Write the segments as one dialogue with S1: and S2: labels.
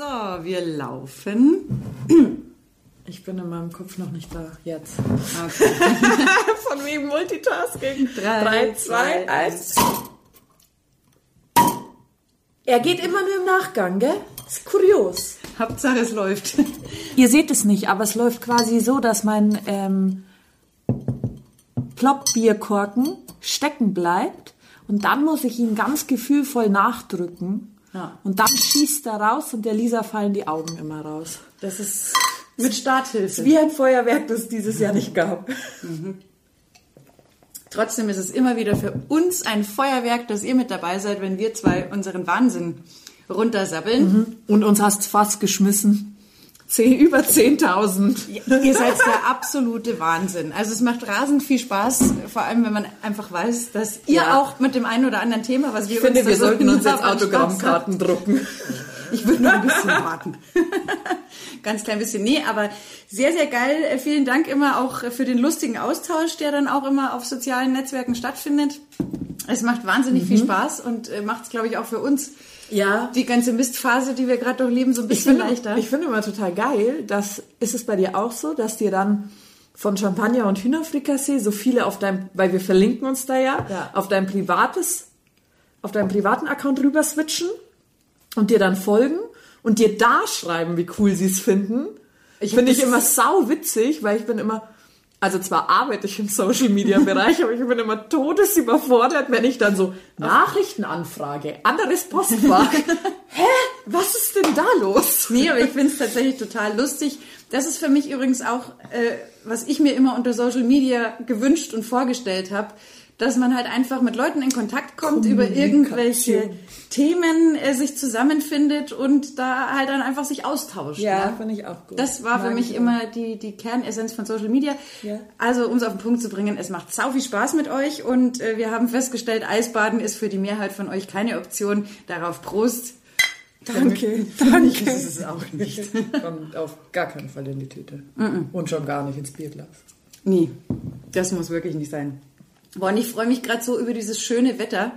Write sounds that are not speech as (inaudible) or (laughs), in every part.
S1: So, wir laufen. Ich bin in meinem Kopf noch nicht da. Jetzt. Okay. (laughs)
S2: Von wegen Multitasking.
S1: Drei,
S2: Drei,
S1: zwei,
S2: zwei, eins. Er geht immer nur im Nachgang, gell? Ist kurios.
S1: Hauptsache es läuft.
S2: Ihr seht es nicht, aber es läuft quasi so, dass mein ähm, Ploppbierkorken stecken bleibt und dann muss ich ihn ganz gefühlvoll nachdrücken.
S1: Ja.
S2: Und dann schießt er raus und der Lisa fallen die Augen immer raus.
S1: Das ist mit Starthilfe.
S2: Wie ein Feuerwerk, das es dieses Jahr nicht gab.
S1: Trotzdem ist es immer wieder für uns ein Feuerwerk, dass ihr mit dabei seid, wenn wir zwei unseren Wahnsinn runtersabbeln.
S2: Und uns hast fast geschmissen. Zehn, über 10.000.
S1: Ihr seid der absolute Wahnsinn. Also es macht rasend viel Spaß, vor allem wenn man einfach weiß, dass ihr
S2: Ja.
S1: auch mit dem einen oder anderen Thema, was wir
S2: Ich finde, wir sollten uns jetzt Autogrammkarten drucken.
S1: Ich würde noch ein bisschen warten. (laughs) Ganz klein bisschen. Nee, aber sehr, sehr geil. Vielen Dank immer auch für den lustigen Austausch, der dann auch immer auf sozialen Netzwerken stattfindet. Es macht wahnsinnig viel Spaß und äh, macht es, glaube ich, auch für uns
S2: Ja.
S1: die ganze Mistphase, die wir gerade durchleben, so ein
S2: Ich
S1: bisschen
S2: finde,
S1: leichter.
S2: ich finde immer total geil, dass, ist es bei dir auch so, dass dir dann von Champagner und Hühnerfrikassee so viele auf deinem, weil wir verlinken uns da ja,
S1: Ja.
S2: auf dein privates, auf deinem privaten Account rüber switchen und dir dann folgen und dir da schreiben, wie cool sie es finden.
S1: Ich
S2: Ich finde ich immer sau witzig, weil ich bin immer, also zwar arbeite ich im Social Media Bereich, aber ich bin immer todesüberfordert, wenn ich dann so Nachrichtenanfrage, anderes Postfach. (laughs) Hä? Was ist denn da los?
S1: Nee, aber ich finde es tatsächlich total lustig. Das ist für mich übrigens auch, äh, was ich mir immer unter Social Media gewünscht und vorgestellt habe, dass man halt einfach mit Leuten in Kontakt kommt, über irgendwelche Themen äh, sich zusammenfindet und da halt dann einfach sich austauscht. ne?
S2: finde ich auch gut.
S1: Das war für
S2: Mag
S1: mich
S2: ich
S1: immer die, die Kernessenz von Social Media.
S2: Ja.
S1: Also, um es auf den Punkt zu bringen, es macht sau viel Spaß mit euch und äh, wir haben festgestellt, Eisbaden ist für die Mehrheit von euch keine Option. Darauf Prost.
S2: Danke, (laughs) (laughs)
S1: Das
S2: danke.
S1: ist es auch nicht. (laughs)
S2: Kommt auf gar keinen Fall in die Tüte. Und schon gar nicht ins Bierglas.
S1: Nee, das muss wirklich nicht sein. Boah, und ich freue mich gerade so über dieses schöne Wetter.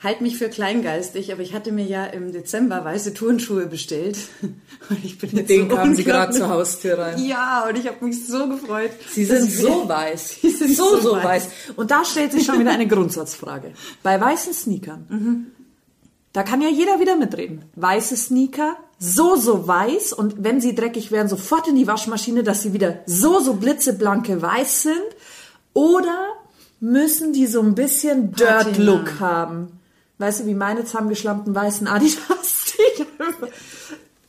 S1: Halt mich für kleingeistig, aber ich hatte mir ja im Dezember weiße Turnschuhe bestellt. (laughs) Und ich bin
S2: Mit denen
S1: so
S2: kamen sie gerade zur Haustür rein.
S1: Ja, und ich habe mich so gefreut.
S2: Sie (laughs) sind so weiß.
S1: Sie sind
S2: so,
S1: so weiß.
S2: weiß. Und da stellt sich schon wieder eine Grundsatzfrage. (laughs) Bei weißen Sneakern, da kann ja jeder wieder mitreden. Weiße Sneaker, so, so weiß und wenn sie dreckig werden, sofort in die Waschmaschine, dass sie wieder so, so blitzeblanke weiß sind. Oder müssen die so ein bisschen. Dirt-Look haben? Weißt du, wie meine zusammengeschlammten weißen Adidas?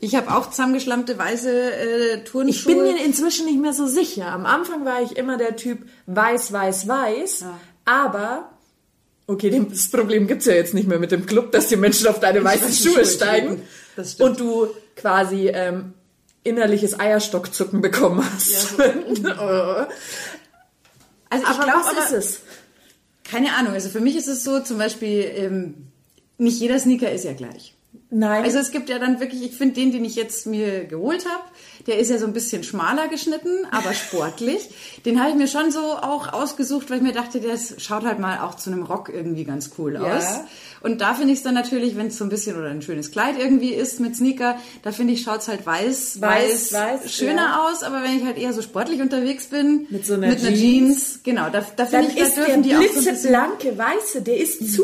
S1: Ich habe auch zusammengeschlammte weiße äh, Turnschuhe.
S2: Ich bin mir inzwischen nicht mehr so sicher. Am Anfang war ich immer der Typ weiß, weiß, weiß. Aber, okay, das Problem gibt's ja jetzt nicht mehr mit dem Club, dass die Menschen auf deine weißen Schuhe
S1: Schuhe
S2: steigen. und du quasi ähm, innerliches Eierstockzucken bekommen hast. (laughs) (laughs)
S1: also ich
S2: aber
S1: glaube,
S2: was ist es?
S1: keine Ahnung. Also für mich ist es so, zum Beispiel, ähm, nicht jeder Sneaker ist ja gleich.
S2: Nein.
S1: Also es gibt ja dann wirklich, ich finde den, den ich jetzt mir geholt habe, der ist ja so ein bisschen schmaler geschnitten, aber (laughs) sportlich. den habe ich mir schon so auch ausgesucht, weil ich mir dachte, das schaut halt mal auch zu einem Rock irgendwie ganz cool
S2: Ja.
S1: aus. Und da finde ich es dann natürlich, wenn es so ein bisschen oder ein schönes Kleid irgendwie ist mit Sneaker, da finde ich, schaut es halt weiß,
S2: Weiß,
S1: weiß,
S2: weiß,
S1: schöner
S2: ja.
S1: aus. Aber wenn ich halt eher so sportlich unterwegs bin,
S2: Mit so einer
S1: mit einer
S2: Jeans.
S1: Jeans, genau, da, da finde ich, da
S2: ist der
S1: dürfen die auch so ein bisschen
S2: blitzeblanke Weiße, der ist zu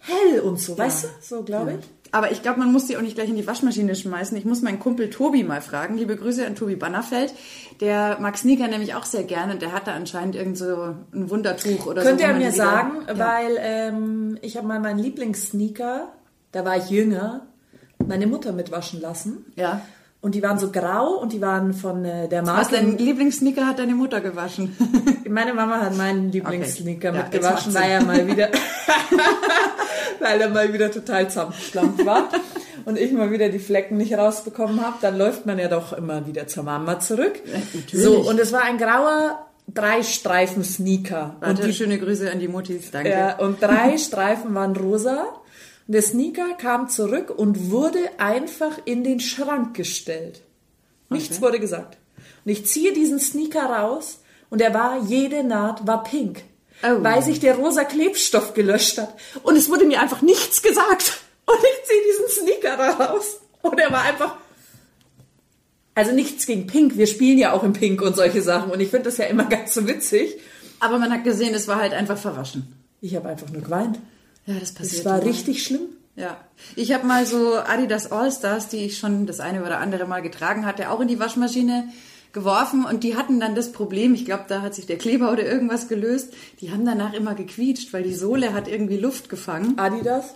S2: hell und so, weißt du? So, glaube ich.
S1: Aber ich glaube, man muss die auch nicht gleich in die Waschmaschine schmeißen. Ich muss meinen Kumpel Tobi mal fragen. Liebe Grüße an Tobi Bannerfeld. Der mag Sneaker nämlich auch sehr gerne und der hat da anscheinend irgend so ein Wundertuch oder
S2: Könnt
S1: so. wo
S2: ihr mir sagen,
S1: ja.
S2: weil ähm, ich habe mal meinen Lieblingssneaker, da war ich jünger, meine Mutter mitwaschen lassen.
S1: Ja.
S2: Und die waren so grau und die waren von äh, der
S1: Was
S2: Marke.
S1: dein Lieblingssneaker hat deine Mutter gewaschen? (laughs)
S2: Meine Mama hat meinen Lieblingssneaker
S1: Okay. Ja,
S2: mitgewaschen, weil er mal wieder, (laughs) weil er mal wieder total zusammengeschlampt war und ich mal wieder die Flecken nicht rausbekommen habe. Dann läuft man ja doch immer wieder zur Mama zurück.
S1: natürlich.
S2: so und es war ein grauer Drei-Streifen Sneaker. Und
S1: Warte,
S2: die
S1: schöne Grüße an die Muttis, danke.
S2: Ja, und drei Streifen waren rosa. Und der Sneaker kam zurück und wurde einfach in den Schrank gestellt. Nichts
S1: Okay.
S2: wurde gesagt. Und ich ziehe diesen Sneaker raus und er war, jede Naht war pink.
S1: Oh.
S2: Weil sich der rosa Klebstoff gelöscht hat. Und es wurde mir einfach nichts gesagt. Und ich ziehe diesen Sneaker da raus. Und er war einfach. Also nichts gegen Pink. Wir spielen ja auch in Pink und solche Sachen. Und ich finde das ja immer (laughs) ganz so witzig.
S1: Aber man hat gesehen, es war halt einfach verwaschen.
S2: Ich habe einfach nur geweint.
S1: Ja, das passiert.
S2: Es war
S1: immer.
S2: richtig schlimm.
S1: Ja, ich habe mal so Adidas All-Stars, die ich schon das eine oder andere Mal getragen hatte, auch in die Waschmaschine geworfen und die hatten dann das Problem, ich glaube, da hat sich der Kleber oder irgendwas gelöst, die haben danach immer gequietscht, weil die Sohle hat irgendwie Luft gefangen.
S2: Adidas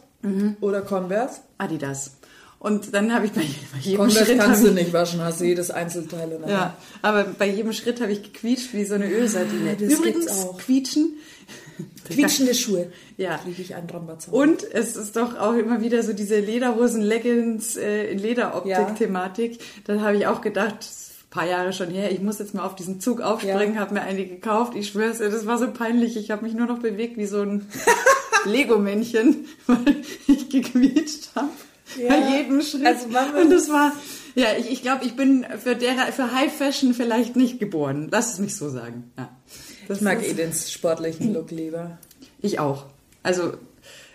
S2: oder Converse.
S1: Adidas. Und dann habe ich bei, bei jedem
S2: Converse
S1: Schritt...
S2: kannst du
S1: ich,
S2: nicht waschen, hast du jedes Einzelteil in der Hand.
S1: ja, aber bei jedem Schritt habe ich gequietscht wie so eine Ölsardine.
S2: das
S1: Übrigens, quietschen... (laughs)
S2: Quietschende Schuhe.
S1: Ja.
S2: Kriege ich einen Rambazau.
S1: Und es ist doch auch immer wieder so diese Lederhosen, Leggings äh, in Lederoptik-Thematik. Da habe ich auch gedacht, ein paar Jahre schon her, ich muss jetzt mal auf diesen Zug aufspringen,
S2: Ja.
S1: habe mir eine gekauft. Ich schwör's dir, das war so peinlich. Ich habe mich nur noch bewegt wie so ein (laughs) Lego-Männchen, (laughs) weil ich gequietscht habe.
S2: Ja.
S1: Bei jedem Schritt.
S2: Also
S1: Und das war, ja, ich, ich glaube, ich bin für, der, für High Fashion vielleicht nicht geboren. Lass es mich so sagen. Ja. Das
S2: Ich mag eh den sportlichen Look lieber.
S1: ich auch. Also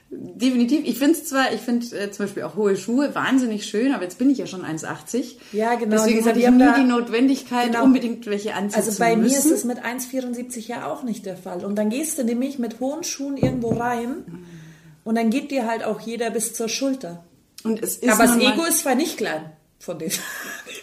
S1: definitiv. Ich finde es zwar, ich finde äh, zum Beispiel auch hohe Schuhe wahnsinnig schön, aber jetzt bin ich ja schon 1,80.
S2: Ja, genau.
S1: Deswegen hatte ich nie
S2: da-
S1: die Notwendigkeit,
S2: Genau.
S1: unbedingt welche anziehen
S2: Also bei mir
S1: müssen.
S2: ist es mit 1,74 ja auch nicht der Fall. Und dann gehst du nämlich mit hohen Schuhen irgendwo rein und dann geht dir halt auch jeder bis zur Schulter.
S1: Und es ist
S2: Aber das Ego ist zwar nicht klein von denen.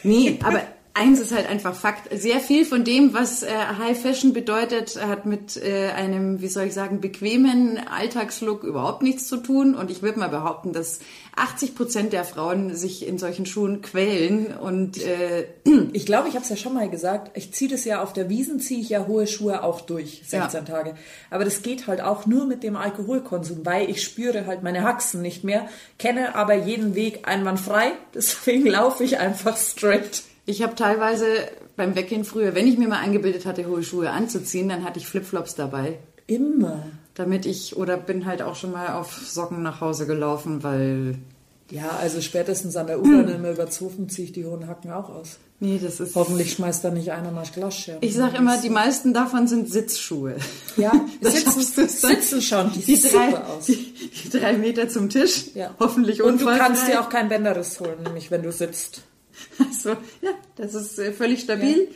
S1: Nee, (laughs) aber eins ist halt einfach Fakt. Sehr viel von dem, was äh, High Fashion bedeutet, hat mit äh, einem, wie soll ich sagen, bequemen Alltagslook überhaupt nichts zu tun. Und ich würde mal behaupten, dass 80 Prozent der Frauen sich in solchen Schuhen quälen und äh,
S2: Ich glaube, ich habe es ja schon mal gesagt, ich ziehe das ja auf der Wiesen, ziehe ich ja hohe Schuhe auch durch, 16 Tage. Aber das geht halt auch nur mit dem Alkoholkonsum, weil ich spüre halt meine Haxen nicht mehr, kenne aber jeden Weg einwandfrei, (laughs) deswegen laufe ich einfach straight.
S1: Ich habe teilweise beim Weggehen früher, wenn ich mir mal eingebildet hatte, hohe Schuhe anzuziehen, dann hatte ich Flipflops dabei.
S2: Immer.
S1: Damit ich, oder bin halt auch schon mal auf Socken nach Hause gelaufen, weil,
S2: Ja, also spätestens an der U-Bahn in Milbertshofen ziehe ich die hohen Hacken auch aus.
S1: nee, das ist...
S2: Hoffentlich schmeißt da nicht einer mal Glasscherben.
S1: Ich sag immer, die meisten davon sind Sitzschuhe.
S2: Ja, (laughs)
S1: Das
S2: sitzen, sitzen schauen die,
S1: Die drei,
S2: aus.
S1: die, die drei Meter zum Tisch.
S2: Ja.
S1: Hoffentlich
S2: Und du
S1: unfallfrei.
S2: kannst dir auch kein Bänderriss holen, nämlich wenn du sitzt. (laughs)
S1: Also, ja, das ist äh, völlig stabil.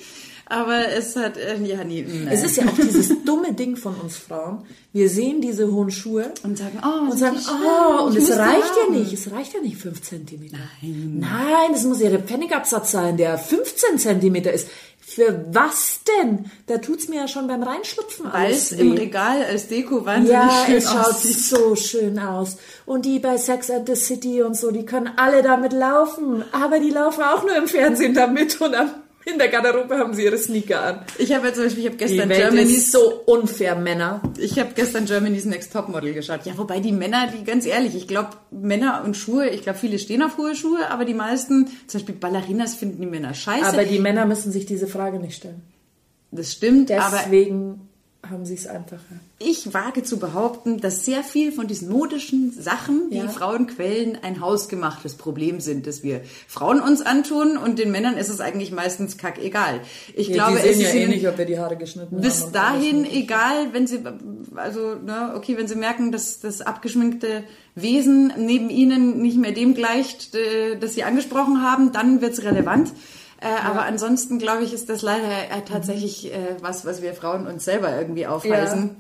S1: Aber es hat, äh, ja, nee, nein.
S2: Es ist ja auch dieses dumme Ding von uns Frauen. Wir sehen diese hohen Schuhe
S1: und sagen, oh,
S2: und sagen, oh, und es reicht ja nicht. Es reicht ja nicht 5 Zentimeter. Nein. Nein, es muss ja der Pfennigabsatz sein, der 15 Zentimeter ist. Für was denn? Da tut's mir ja schon beim Reinschlüpfen
S1: Weil
S2: alles
S1: es im. Regal als Deko wahnsinnig
S2: Ja,
S1: schön
S2: es schaut
S1: aussieht.
S2: so schön aus. Und die bei Sex and the City und so, die können alle damit laufen. Aber die laufen auch nur im Fernsehen damit und am- in der Garderobe haben sie ihre Sneaker an.
S1: Ich habe ja zum Beispiel, ich habe
S2: Die
S1: gestern
S2: Welt
S1: Germany's
S2: ist so unfair, Männer.
S1: Ich habe gestern Germany's Next Topmodel geschaut. Ja, wobei die Männer, die ganz ehrlich, ich glaube Männer und Schuhe, ich glaube viele stehen auf hohe Schuhe, aber die meisten, zum Beispiel Ballerinas finden die Männer scheiße.
S2: Aber die Männer müssen sich diese Frage nicht stellen.
S1: das stimmt,
S2: Deswegen haben sie es einfacher.
S1: Ich wage zu behaupten, dass sehr viel von diesen modischen Sachen, die
S2: Ja.
S1: Frauen quälen, ein hausgemachtes Problem sind, das wir Frauen uns antun und den Männern ist es eigentlich meistens kackegal. Ich
S2: Ja,
S1: glaube, es
S2: ja
S1: ist
S2: eh nicht, ob wir die Haare geschnitten haben.
S1: bis
S2: und
S1: dahin egal, wenn sie also ne, okay, wenn sie merken, dass das abgeschminkte Wesen neben ihnen nicht mehr dem gleicht, das sie angesprochen haben, dann wird's relevant. Äh, Aber ansonsten glaube ich, ist das leider äh, tatsächlich äh, was, was wir Frauen uns selber irgendwie aufweisen.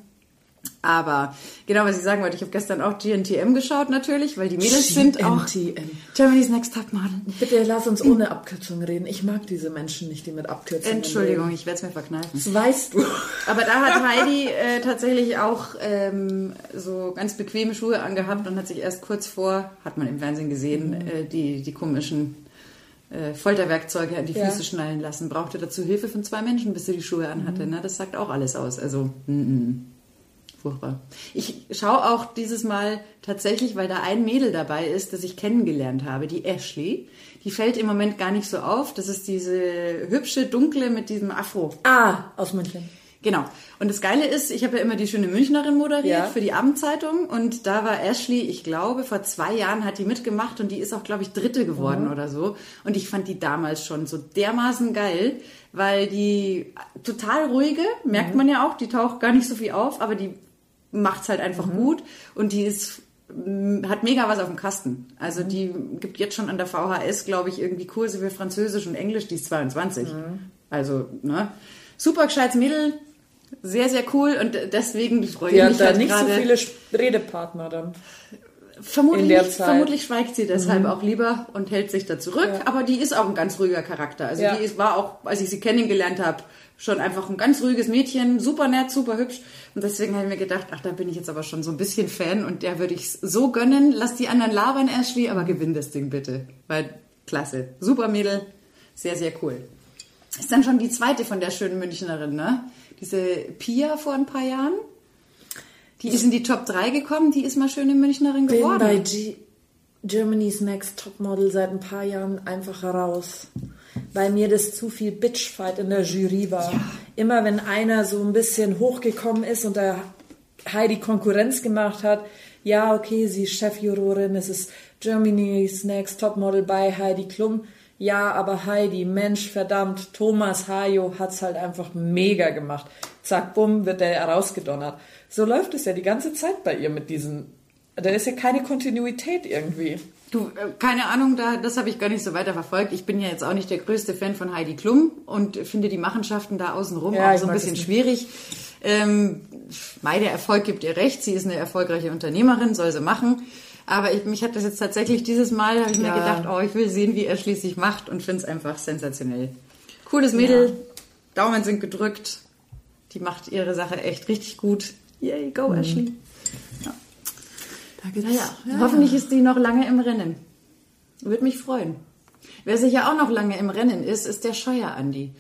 S1: Aber genau, was ich sagen wollte, ich habe gestern auch GNTM geschaut natürlich, weil die Mädels sind auch
S2: GNTM.
S1: Germany's Next Top Model.
S2: Bitte lass uns ohne Abkürzung reden. Ich mag diese Menschen nicht, die mit Abkürzungen
S1: Entschuldigung,
S2: reden.
S1: ich werde es mir verkneifen.
S2: Das weißt du.
S1: Aber da hat Heidi äh, tatsächlich auch ähm, so ganz bequeme Schuhe angehabt und hat sich erst kurz vor, hat man im Fernsehen gesehen, äh, die, die komischen äh, Folterwerkzeuge an die
S2: Ja.
S1: Füße schnallen lassen. Brauchte dazu Hilfe von zwei Menschen, bis sie die Schuhe anhatte. Ne? Das sagt auch alles aus. Also, mm, mm. Furchtbar. Ich schaue auch dieses Mal tatsächlich, weil da ein Mädel dabei ist, das ich kennengelernt habe, die Ashley. Die fällt im Moment gar nicht so auf. Das ist diese hübsche, dunkle mit diesem Afro.
S2: Ah, aus München.
S1: Genau. Und das Geile ist, ich habe ja immer die schöne Münchnerin moderiert
S2: Ja.
S1: für die Abendzeitung und da war Ashley, ich glaube, vor zwei Jahren hat die mitgemacht und die ist auch, glaube ich, Dritte geworden oder so. Und ich fand die damals schon so dermaßen geil, weil die total ruhige, merkt man ja auch, die taucht gar nicht so viel auf, aber die macht's halt einfach gut und die ist m, hat mega was auf dem Kasten. Also die gibt jetzt schon an der VHS, glaube ich, irgendwie Kurse für Französisch und Englisch, die ist 22. Also, ne? Super gescheites Mädel, sehr, sehr cool und deswegen freue ich mich
S2: da
S1: halt
S2: nicht so viele Redepartner dann.
S1: Vermutlich.
S2: Mhm.
S1: vermutlich schweigt sie deshalb auch lieber und hält sich da zurück. Aber die ist auch ein ganz ruhiger Charakter. Also
S2: Ja.
S1: die war auch, als ich sie kennengelernt habe, schon einfach ein ganz ruhiges Mädchen, super nett, super hübsch. Und deswegen habe ich mir gedacht, ach, da bin ich jetzt aber schon so ein bisschen Fan und der würde ich so gönnen. Lass die anderen labern, Ashley, aber gewinn das Ding bitte. Weil, klasse. Super Mädel. Sehr, sehr cool. Ist dann schon die zweite von der schönen Münchnerin, ne? Diese Pia vor ein paar Jahren. Die ist in die Top 3 gekommen, die ist mal schöne Münchnerin
S2: Bin
S1: geworden.
S2: bei G Germany's Next Topmodel seit ein paar Jahren einfach raus. Weil mir das zu viel Bitchfight in der Jury war. Immer wenn einer so ein bisschen hochgekommen ist und der Heidi Konkurrenz gemacht hat, ja, okay, sie ist Chefjurorin, es ist Germany's Next Topmodel bei Heidi Klum. Ja, aber Heidi, Mensch, verdammt, Thomas Hajo hat's halt einfach mega gemacht. Zack, bumm, wird der rausgedonnert. So läuft es ja die ganze Zeit bei ihr mit diesen. Da ist ja keine Kontinuität irgendwie.
S1: Du, äh, keine Ahnung, da, das habe ich gar nicht so weiter verfolgt. Ich bin ja jetzt auch nicht der größte Fan von Heidi Klum und finde die Machenschaften da außenrum
S2: Ja,
S1: auch so ein bisschen schwierig. Ähm, mei, der Erfolg gibt ihr recht. Sie ist eine erfolgreiche Unternehmerin, soll sie machen. Aber ich, mich hat das jetzt tatsächlich dieses Mal, habe ich mir
S2: Ja.
S1: gedacht, oh, ich will sehen, wie er schließlich macht und finde es einfach sensationell. Cooles Mädel, Daumen sind gedrückt. Die macht ihre Sache echt richtig gut. Yay, go
S2: Mhm.
S1: Ashley.
S2: Da gibt's,
S1: Ja, hoffentlich ist die noch lange im Rennen. Würde mich freuen. Wer sicher auch noch lange im Rennen ist, ist der Scheuer Andi.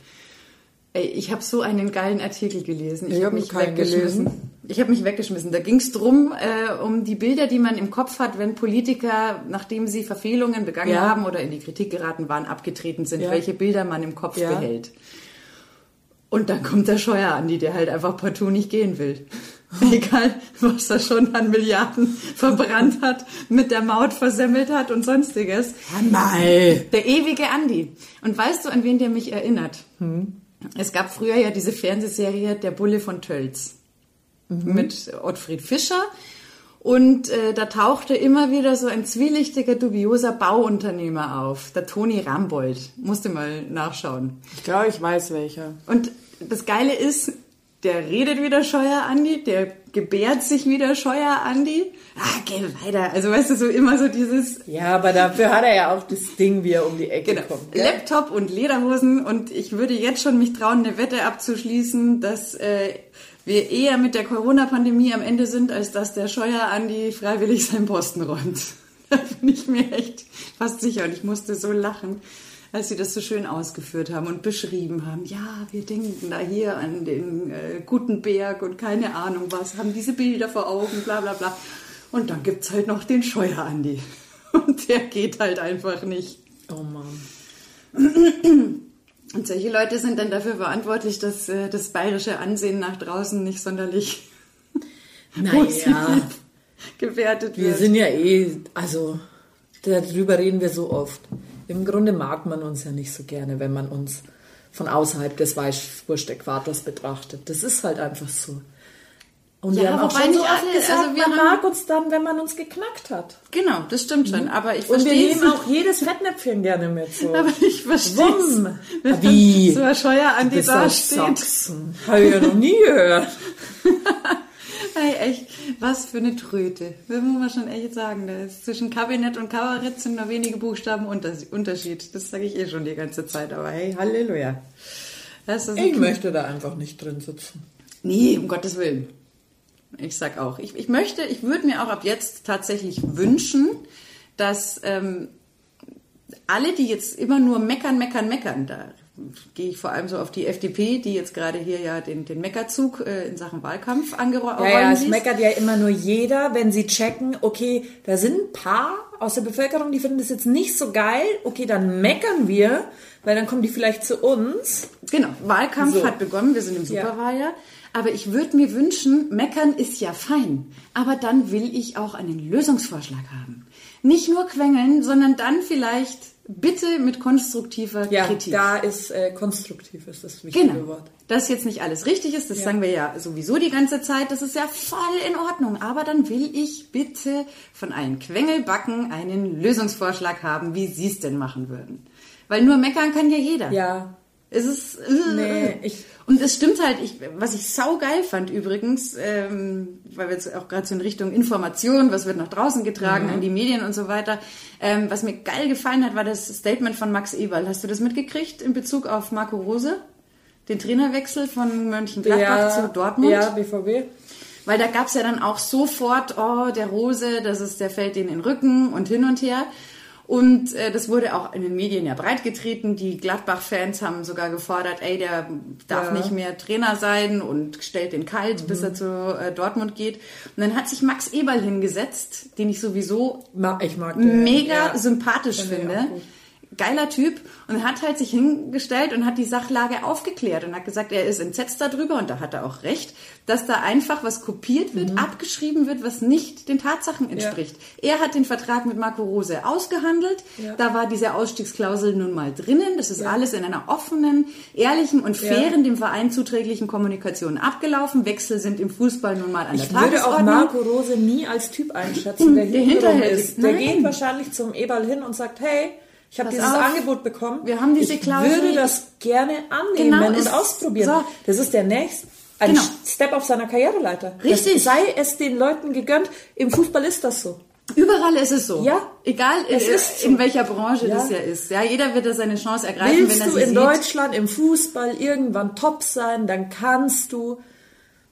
S1: Ey, ich habe so einen geilen Artikel gelesen.
S2: Ich
S1: hab
S2: hab
S1: mich weggeschmissen.
S2: gelesen.
S1: Ich habe mich weggeschmissen. Da ging es drum äh, um die Bilder, die man im Kopf hat, wenn Politiker, nachdem sie Verfehlungen begangen
S2: Ja.
S1: haben oder in die Kritik geraten waren, abgetreten sind,
S2: Ja.
S1: welche Bilder man im Kopf
S2: Ja.
S1: behält. Und dann kommt der Scheuer Andi, der halt einfach partout nicht gehen will. (laughs) Egal, was er schon an Milliarden verbrannt hat, mit der Maut versemmelt hat und sonstiges.
S2: Mei.
S1: Der ewige Andi. Und weißt du, an wen der mich erinnert? Es gab früher ja diese Fernsehserie Der Bulle von Tölz mit Ottfried Fischer. Und äh, da tauchte immer wieder so ein zwielichtiger, dubioser Bauunternehmer auf. Der Toni Rambold. Musste mal nachschauen.
S2: Ich glaube, ich weiß welcher.
S1: Und das Geile ist, der redet wieder Scheuer Andi, der gebärt sich wieder Scheuer Andi. Ah, geh weiter. Also weißt du, so immer so dieses
S2: Ja, aber dafür hat er ja auch das Ding, wie er um die Ecke
S1: Genau.
S2: kommt. gell?
S1: Laptop und Lederhosen und ich würde jetzt schon mich trauen, eine Wette abzuschließen, dass äh, wir eher mit der Corona-Pandemie am Ende sind, als dass der Scheuer Andi freiwillig seinen Posten räumt. (laughs) Da bin ich mir echt fast sicher und ich musste so lachen, als sie das so schön ausgeführt haben und beschrieben haben. Ja, wir denken da hier an den äh, Gutenberg und keine Ahnung was, haben diese Bilder vor Augen, bla bla bla. Und dann gibt's halt noch den Scheuer Andi. (laughs) Und der geht halt einfach nicht.
S2: Oh Mann. (clears throat)
S1: Und solche Leute sind dann dafür verantwortlich, dass äh, das bayerische Ansehen nach draußen nicht sonderlich (laughs)
S2: Naja,
S1: gewertet
S2: wir
S1: wird.
S2: sind ja eh, also darüber reden wir so oft. Im Grunde mag man uns ja nicht so gerne, wenn man uns von außerhalb des Weißwurst-Äquators betrachtet. Das ist halt einfach so. Und
S1: Ja,
S2: wir haben auch schon so oft
S1: alle,
S2: gesagt,
S1: also wir
S2: man mag uns dann, wenn man uns geknackt hat.
S1: genau, das stimmt schon. Aber ich
S2: Und wir nehmen auch jedes Fettnäpfchen gerne mit. So. (laughs)
S1: Aber ich verstehe
S2: Wie?
S1: so ein Scheuer an die
S2: Bis
S1: da
S2: auf
S1: steht.
S2: Sachsen. Habe ich ja noch nie gehört. (laughs)
S1: Hey, echt, was für eine Tröte. Das muss man schon echt sagen. Da ist zwischen Kabinett und Kabarett sind nur wenige Buchstaben Unters- Unterschied. Das sage ich eh schon die ganze Zeit. Aber hey, Halleluja.
S2: Ich möchte da einfach nicht drin sitzen.
S1: Nee, um Gottes Willen. Ich sag auch. Ich, ich möchte, ich würde mir auch ab jetzt tatsächlich wünschen, dass ähm, alle, die jetzt immer nur meckern, meckern, meckern, da gehe ich vor allem so auf die FDP, die jetzt gerade hier ja den, den Meckerzug äh, in Sachen Wahlkampf angeräumt
S2: Ja, ja, es meckert ja immer nur jeder, wenn sie checken, okay, da sind ein paar aus der Bevölkerung, die finden das jetzt nicht so geil, okay, dann meckern wir, weil dann kommen die vielleicht zu uns.
S1: Genau, Wahlkampf
S2: So.
S1: hat begonnen, wir sind im
S2: Ja.
S1: Superwahljahr. Aber ich würde mir wünschen, meckern ist ja fein. Aber dann will ich auch einen Lösungsvorschlag haben. Nicht nur quengeln, sondern dann vielleicht bitte mit konstruktiver
S2: Ja,
S1: Kritik.
S2: da ist äh, konstruktiv ist das wichtige
S1: Genau.
S2: Wort.
S1: Dass jetzt nicht alles richtig ist, das
S2: Ja.
S1: sagen wir ja sowieso die ganze Zeit, das ist ja voll in Ordnung. Aber dann will ich bitte von allen Quengelbacken einen Lösungsvorschlag haben, wie sie es denn machen würden. Weil nur meckern kann ja jeder.
S2: Ja,
S1: Es ist.
S2: Nee, ich-
S1: und es stimmt halt, ich, was ich saugeil fand übrigens, ähm, weil wir jetzt auch gerade so in Richtung Information, was wird nach draußen getragen,
S2: Mhm.
S1: an die Medien und so weiter. Ähm, was mir geil gefallen hat, war das Statement von Max Eberl. Hast du das mitgekriegt in Bezug auf Marco Rose? Den Trainerwechsel von Mönchengladbach zu Dortmund?
S2: Ja, BVB.
S1: Weil da gab's ja dann auch sofort, oh, der Rose, das ist, der fällt in den Rücken und hin und her. Und äh, das wurde auch in den Medien ja breitgetreten. Die Gladbach-Fans haben sogar gefordert, ey, der darf
S2: Ja.
S1: nicht mehr Trainer sein und stellt den kalt, bis er zu äh, Dortmund geht. Und dann hat sich Max Eberl hingesetzt, den ich sowieso
S2: Ma- Ich
S1: mega
S2: ja.
S1: sympathisch
S2: Finde ich.
S1: Geiler Typ und hat halt sich hingestellt und hat die Sachlage aufgeklärt und hat gesagt, er ist entsetzt darüber und da hat er auch recht, dass da einfach was kopiert wird, abgeschrieben wird, was nicht den Tatsachen entspricht. Er hat den Vertrag mit Marco Rose ausgehandelt,
S2: Ja.
S1: da war diese Ausstiegsklausel nun mal drinnen, das ist alles in einer offenen, ehrlichen und
S2: Ja.
S1: fairen, dem Verein zuträglichen Kommunikation abgelaufen. Wechsel sind im Fußball nun mal an der
S2: Ich würde auch
S1: Tagesordnung.
S2: Marco Rose nie als Typ einschätzen, der, (clears throat)
S1: Der hinterhältig.
S2: ist. Der
S1: Nein.
S2: geht wahrscheinlich zum Eberl hin und sagt, hey, ich habe dieses
S1: auf,
S2: Angebot bekommen.
S1: wir haben diese
S2: ich
S1: Klausel.
S2: würde das gerne annehmen
S1: Genau,
S2: und
S1: ist-
S2: ausprobieren.
S1: so.
S2: Das ist der nächste. Ein
S1: Genau.
S2: Step auf seiner Karriereleiter.
S1: Richtig.
S2: Das sei es den Leuten gegönnt. Im Fußball ist das so.
S1: Überall ist es so.
S2: Ja.
S1: Egal
S2: Es
S1: äh,
S2: ist so.
S1: in welcher Branche
S2: Ja.
S1: das ja ist. Ja, jeder wird da seine Chance ergreifen,
S2: Willst
S1: wenn er
S2: du
S1: sie
S2: in
S1: sieht.
S2: Deutschland im Fußball irgendwann top sein, dann kannst du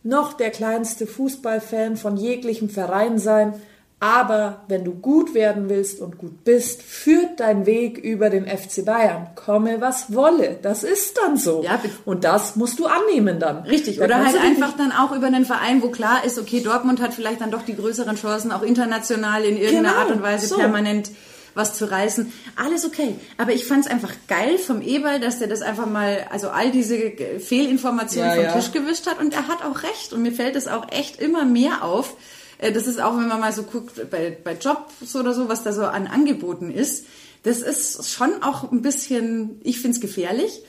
S2: noch der kleinste Fußballfan von jeglichem Verein sein. Aber wenn du gut werden willst und gut bist, führt dein Weg über den FC Bayern. Komme, was wolle. Das ist dann so.
S1: Ja,
S2: und das musst du annehmen dann.
S1: Richtig,
S2: Da
S1: oder halt einfach dann auch über einen Verein, wo klar ist, okay, Dortmund hat vielleicht dann doch die größeren Chancen, auch international in irgendeiner
S2: Genau,
S1: Art und Weise
S2: so.
S1: permanent was zu reißen. Alles okay. Aber ich fand es einfach geil vom Eberl, dass der das einfach mal, also all diese Fehlinformationen
S2: Ja,
S1: vom
S2: ja.
S1: Tisch gewischt hat. Und er hat auch recht. Und mir fällt es auch echt immer mehr auf. Äh, Das ist auch, wenn man mal so guckt, bei, bei Jobs oder so, was da so an Angeboten ist. Das ist schon auch ein bisschen, ich find's gefährlich.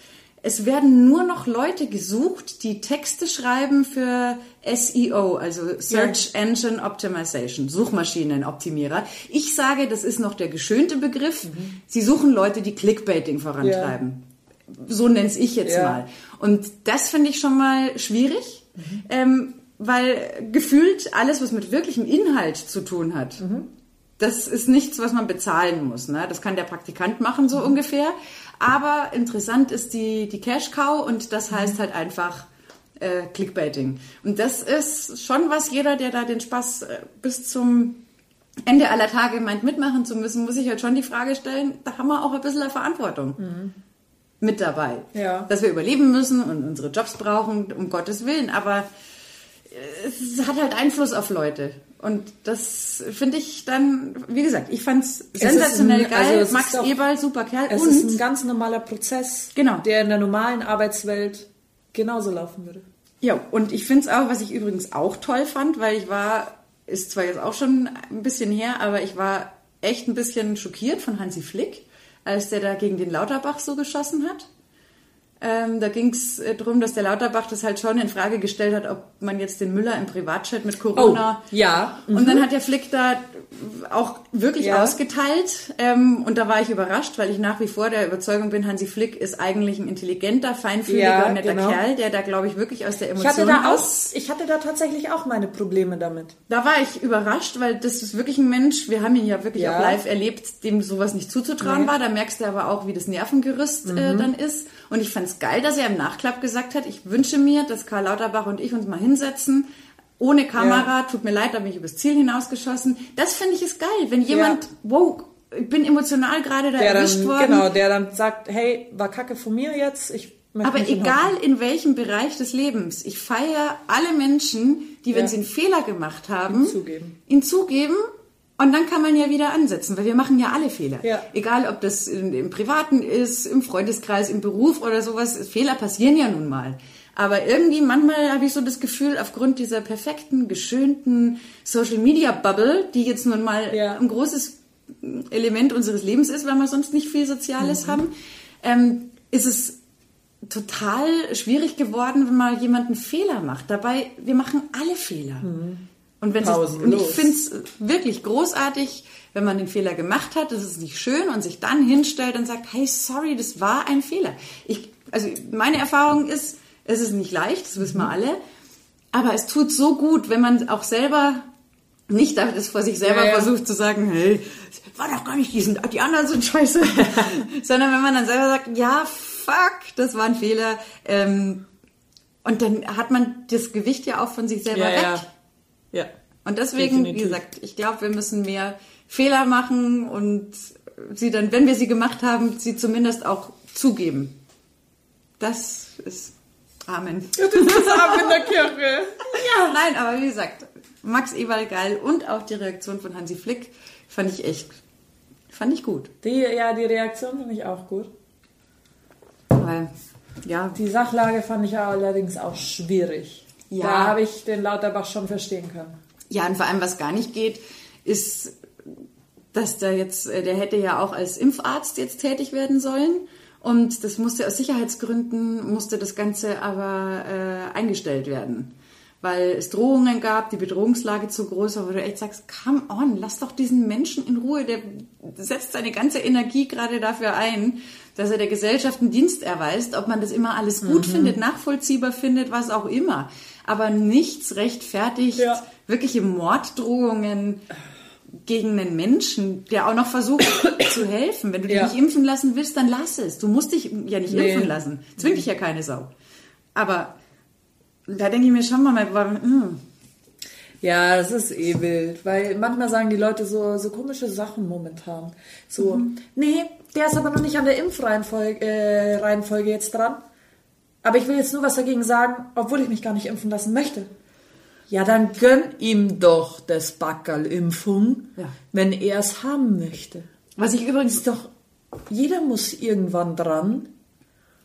S1: Es werden nur noch Leute gesucht, die Texte schreiben für SEO, also Search Engine Optimization, Suchmaschinenoptimierer. Ich sage, das ist noch der geschönte Begriff. Sie suchen Leute, die Clickbaiting vorantreiben. So nenn's ich jetzt
S2: Ja.
S1: mal. Und das finde ich schon mal schwierig, ähm, weil gefühlt alles, was mit wirklichem Inhalt zu tun hat, das ist nichts, was man bezahlen muss. Ne? Das kann der Praktikant machen, so ungefähr. Aber interessant ist die, die Cash Cow und das heißt halt einfach äh, Clickbaiting. Und das ist schon was, jeder, der da den Spaß äh, bis zum Ende aller Tage meint, mitmachen zu müssen, muss sich halt schon die Frage stellen, da haben wir auch ein bisschen eine Verantwortung mit dabei.
S2: Ja.
S1: Dass wir überleben müssen und unsere Jobs brauchen, um Gottes Willen. Aber es hat halt Einfluss auf Leute. Und das finde ich dann, wie gesagt, ich fand's
S2: ist
S1: sensationell geil.
S2: also es
S1: Max
S2: doch-
S1: Eberl, super Kerl.
S2: Es ist ein
S1: und,
S2: ganz normaler Prozess,
S1: Genau.
S2: der in der normalen Arbeitswelt genauso laufen würde.
S1: ja, und ich finde es auch, was ich übrigens auch toll fand, weil ich war, ist zwar jetzt auch schon ein bisschen her, aber ich war echt ein bisschen schockiert von Hansi Flick, als der da gegen den Lauterbach so geschossen hat. Ähm, da ging es äh, darum, dass der Lauterbach das halt schon in Frage gestellt hat, ob man jetzt den Müller im Privatchat mit Corona.
S2: ja.
S1: Und dann hat der Flick da auch wirklich
S2: Ja.
S1: ausgeteilt. Ähm, und da war ich überrascht, weil ich nach wie vor der Überzeugung bin, Hansi Flick ist eigentlich ein intelligenter, feinfühliger
S2: Ja,
S1: netter
S2: genau.
S1: Kerl, der da, glaube ich, wirklich aus der
S2: Ich
S1: Emotion
S2: hatte, da auch, ich hatte da tatsächlich auch meine Probleme damit.
S1: da war ich überrascht, weil das ist wirklich ein Mensch, wir haben ihn ja wirklich
S2: Ja.
S1: auch live erlebt, dem sowas nicht zuzutrauen
S2: Nee.
S1: war. Da merkst du aber auch, wie das Nervengerüst äh,
S2: Mhm.
S1: dann ist. Und ich fand es geil, dass er im Nachklapp gesagt hat, ich wünsche mir, dass Karl Lauterbach und ich uns mal hinsetzen. Ohne Kamera, tut mir leid, da bin ich übers Ziel hinausgeschossen. Das finde ich ist geil, wenn jemand, wow, ich bin emotional gerade da
S2: Der
S1: erwischt
S2: dann,
S1: worden.
S2: genau, der dann sagt, hey, war Kacke von mir jetzt, ich möchte
S1: Aber egal in welchem Bereich des Lebens, ich feiere alle Menschen, die, wenn
S2: Ja.
S1: sie einen Fehler gemacht haben,
S2: Ihn zugeben.
S1: ihn zugeben und dann kann man ja wieder ansetzen, weil wir machen ja alle Fehler.
S2: Ja.
S1: Egal, ob das in, im Privaten ist, im Freundeskreis, im Beruf oder sowas, Fehler passieren ja nun mal. Aber irgendwie, manchmal habe ich so das Gefühl, aufgrund dieser perfekten, geschönten Social-Media-Bubble, die jetzt nun mal
S2: Ja.
S1: ein großes Element unseres Lebens ist, weil wir sonst nicht viel Soziales haben, ähm, ist es total schwierig geworden, wenn mal jemand einen Fehler macht. Dabei, wir machen alle Fehler. Und, wenn sich, und ich finde es wirklich großartig, wenn man den Fehler gemacht hat, das ist nicht schön und sich dann hinstellt und sagt, hey, sorry, das war ein Fehler. Ich, also meine Erfahrung ist, es ist nicht leicht, das wissen wir alle, aber es tut so gut, wenn man auch selber nicht das vor sich selber ja, ja. versucht zu sagen, hey, war doch gar nicht die, sind, die anderen sind scheiße, (laughs) sondern wenn man dann selber sagt, ja, fuck, das war ein Fehler, ähm, und dann hat man das Gewicht ja auch von sich selber
S2: ja,
S1: weg.
S2: Ja.
S1: Und deswegen, Definitiv. wie gesagt, ich glaube, wir müssen mehr Fehler machen und sie dann, wenn wir sie gemacht haben, sie zumindest auch zugeben. Das ist Amen. (laughs)
S2: Das ist Amen in der Kirche.
S1: Ja. Nein, aber wie gesagt, Max Ewald geil und auch die Reaktion von Hansi Flick fand ich echt, fand ich gut.
S2: Die, ja, die Reaktion fand ich auch gut.
S1: Weil, ja.
S2: Die Sachlage fand ich allerdings auch schwierig. Ja. Da habe ich den Lauterbach schon verstehen können.
S1: Ja, und vor allem, was gar nicht geht, ist, dass der jetzt, äh, der hätte ja auch als Impfarzt jetzt tätig werden sollen. Und das musste aus Sicherheitsgründen, musste das Ganze aber äh, eingestellt werden. Weil es Drohungen gab, die Bedrohungslage zu groß war, wo du echt sagst, come on, lass doch diesen Menschen in Ruhe, der setzt seine ganze Energie gerade dafür ein, dass er der Gesellschaft einen Dienst erweist, ob man das immer alles gut mhm. findet, nachvollziehbar findet, was auch immer. Aber nichts rechtfertigt ja. wirkliche Morddrohungen gegen einen Menschen, der auch noch versucht (coughs) zu helfen. Wenn du dich ja. nicht impfen lassen willst, dann lass es. Du musst dich ja nicht nee. impfen lassen. Zwingt dich ja keine Sau. Aber da denke ich mir schon mal, mm.
S2: Ja, das ist eh wild, weil manchmal sagen die Leute so, so komische Sachen momentan. So, mhm. nee, der ist aber noch nicht an der Impfreihenfolge äh, Reihenfolge jetzt dran. Aber ich will jetzt nur was dagegen sagen, obwohl ich mich gar nicht impfen lassen möchte. Ja, dann gönn ihm doch das Backerl-Impfung, ja. wenn er es haben möchte. Was ich übrigens doch, jeder muss irgendwann dran.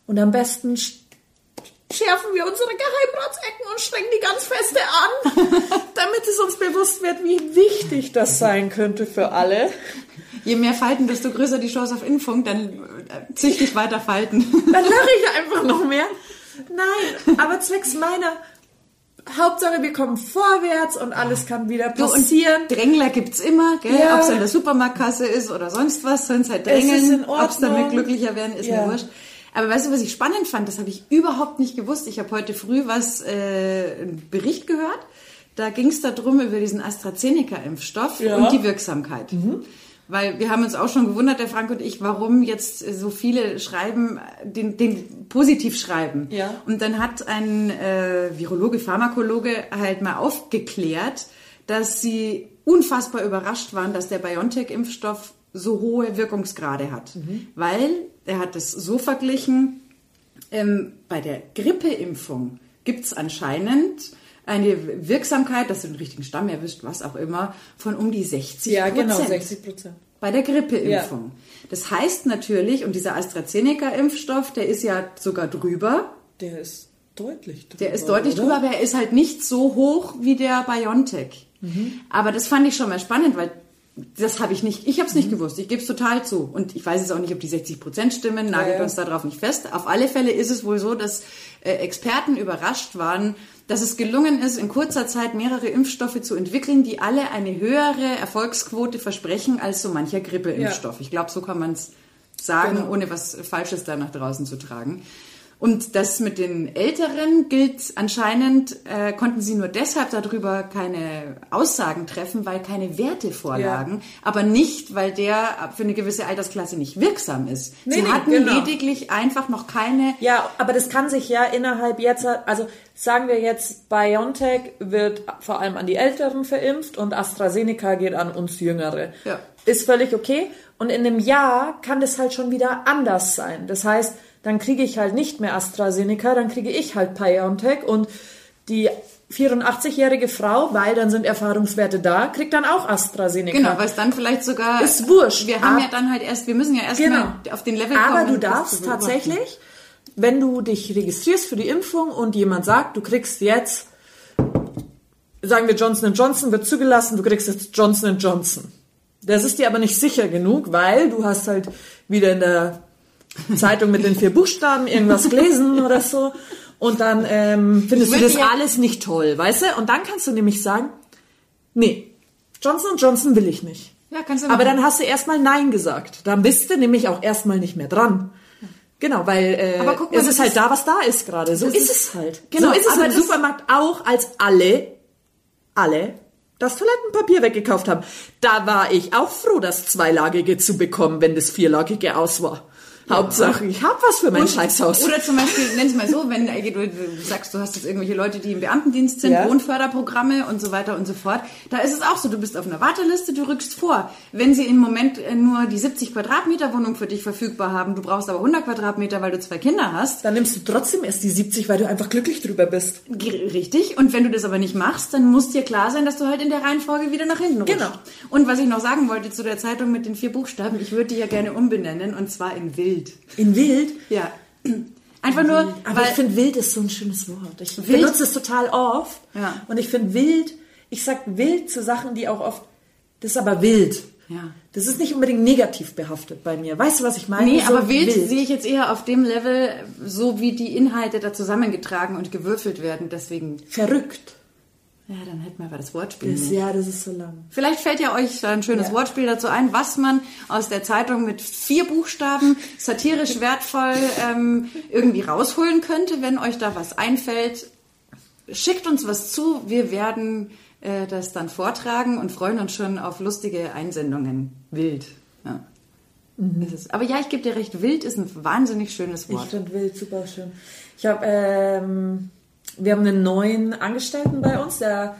S2: Und am besten schärfen wir unsere Geheimratsecken und strengen die ganz feste an, (laughs) damit es uns bewusst wird, wie wichtig das sein könnte für alle.
S1: Je mehr Falten, desto größer die Chance auf Impfung, dann äh, züchtig weiter falten.
S2: Dann lache ich einfach noch mehr. Nein, aber zwecks meiner Hauptsache, wir kommen vorwärts und alles kann wieder passieren.
S1: Du, Drängler gibt's immer, gell? Ja. Ob es an der Supermarktkasse ist oder sonst was, sonst halt drängeln. Ob es damit glücklicher werden, ist ja. mir wurscht. Aber weißt du, was ich spannend fand? Das habe ich überhaupt nicht gewusst. Ich habe heute früh was, äh, einen Bericht gehört. Da ging es darum über diesen AstraZeneca-Impfstoff ja. und die Wirksamkeit. Mhm. Weil wir haben uns auch schon gewundert, der Frank und ich, warum jetzt so viele schreiben, den, den positiv schreiben. Ja. Und dann hat ein äh, Virologe, Pharmakologe halt mal aufgeklärt, dass sie unfassbar überrascht waren, dass der BioNTech-Impfstoff so hohe Wirkungsgrade hat. Mhm. Weil er hat es so verglichen, ähm, bei der Grippeimpfung gibt es anscheinend eine Wirksamkeit, dass du den richtigen Stamm erwischt, was auch immer, von um die 60
S2: Ja, genau, 60 Prozent.
S1: Bei der Grippeimpfung. Ja. Das heißt natürlich, und dieser AstraZeneca-Impfstoff, der ist ja sogar drüber.
S2: Der ist deutlich drüber.
S1: Der ist deutlich oder? drüber, aber er ist halt nicht so hoch wie der BioNTech. Mhm. Aber das fand ich schon mal spannend, weil das habe ich nicht, ich habe es nicht mhm. gewusst, ich gebe es total zu. Und ich weiß jetzt auch nicht, ob die 60 Prozent stimmen, nagelt ja, uns darauf nicht fest. Auf alle Fälle ist es wohl so, dass äh, Experten überrascht waren, dass es gelungen ist, in kurzer Zeit mehrere Impfstoffe zu entwickeln, die alle eine höhere Erfolgsquote versprechen als so mancher Grippeimpfstoff. Ja. Ich glaube, so kann man es sagen, genau. ohne was Falsches da nach draußen zu tragen. Und das mit den Älteren gilt anscheinend, äh, konnten sie nur deshalb darüber keine Aussagen treffen, weil keine Werte vorlagen, ja. aber nicht, weil der für eine gewisse Altersklasse nicht wirksam ist. Nee, sie nee, hatten genau. lediglich einfach noch keine.
S2: Ja, aber das kann sich ja innerhalb jetzt, also sagen wir jetzt, BioNTech wird vor allem an die Älteren verimpft und AstraZeneca geht an uns Jüngere. Ja. Ist völlig okay. Und in einem Jahr kann das halt schon wieder anders sein. Das heißt, dann kriege ich halt nicht mehr AstraZeneca, dann kriege ich halt BioNTech und die 84-jährige Frau, weil dann sind Erfahrungswerte da, kriegt dann auch AstraZeneca.
S1: Genau, weil es dann vielleicht sogar
S2: ist wurscht.
S1: Wir haben ja dann halt erst, wir müssen ja erst genau. mal auf den Level kommen.
S2: Aber du darfst tatsächlich, wenn du dich registrierst für die Impfung und jemand sagt, du kriegst jetzt, sagen wir Johnson Johnson wird zugelassen, du kriegst jetzt Johnson Johnson Das ist dir aber nicht sicher genug, weil du hast halt wieder in der Zeitung mit den vier Buchstaben irgendwas gelesen oder so. Und dann ähm, findest du das
S1: ja-
S2: alles nicht toll, weißt du? Und dann kannst du nämlich sagen, nee, Johnson Johnson will ich nicht.
S1: Ja, kannst du
S2: Aber
S1: machen.
S2: dann hast du erstmal Nein gesagt. Dann bist du nämlich auch erstmal nicht mehr dran. Genau, weil äh,
S1: Aber guck mal,
S2: es ist halt
S1: ist-
S2: da, was da ist gerade. So ist,
S1: ist-
S2: es halt.
S1: Genau,
S2: so ist es
S1: aber
S2: im Supermarkt auch, als alle, alle das Toilettenpapier weggekauft haben. Da war ich auch froh, das Zweilagige zu bekommen, wenn das Vierlagige aus war. Hauptsache, ich hab was für mein Scheißhaus.
S1: Oder zum Beispiel, nenn es mal so, wenn äh, du, sagst, du hast jetzt irgendwelche Leute, die im Beamtendienst sind,
S2: Ja.
S1: Wohnförderprogramme und so weiter und so fort. Da ist es auch so, du bist auf einer Warteliste, du rückst vor. Wenn sie im Moment äh, nur die 70 Quadratmeter Wohnung für dich verfügbar haben, du brauchst aber 100 Quadratmeter, weil du zwei Kinder hast,
S2: Dann nimmst du trotzdem erst die 70, weil du einfach glücklich drüber bist.
S1: Richtig. Und wenn du das aber nicht machst, dann muss dir klar sein, dass du halt in der Reihenfolge wieder nach hinten rutschst.
S2: Genau.
S1: Und was ich noch sagen wollte zu der Zeitung mit den vier Buchstaben, ich würde die ja gerne umbenennen und zwar in Wild.
S2: In Wild.
S1: Ja. Einfach nur,
S2: Aber
S1: weil
S2: ich finde wild ist so ein schönes Wort. Ich
S1: Wild-
S2: benutze es total oft.
S1: Ja.
S2: Und ich finde wild, ich sag wild zu Sachen, die auch oft, das ist aber wild.
S1: Ja.
S2: Das ist nicht unbedingt negativ behaftet bei mir. Weißt du, was ich meine?
S1: Nee,
S2: So
S1: aber wild, sehe ich jetzt eher auf dem Level, so wie die Inhalte da zusammengetragen und gewürfelt werden. Deswegen,
S2: Verrückt.
S1: Ja, dann hätten wir aber das Wortspiel.
S2: Das, ja, das ist so lang.
S1: Vielleicht fällt ja euch ein schönes
S2: Ja.
S1: Wortspiel dazu ein, was man aus der Zeitung mit vier Buchstaben satirisch wertvoll ähm, irgendwie rausholen könnte. Wenn euch da was einfällt, schickt uns was zu. Wir werden äh, das dann vortragen und freuen uns schon auf lustige Einsendungen. Wild. Ja. Ist es. Aber ja, ich gebe dir recht, wild ist ein wahnsinnig schönes
S2: Ich
S1: Wort.
S2: finde wild super schön. Ich habe, ähm, wir haben einen neuen Angestellten bei uns, der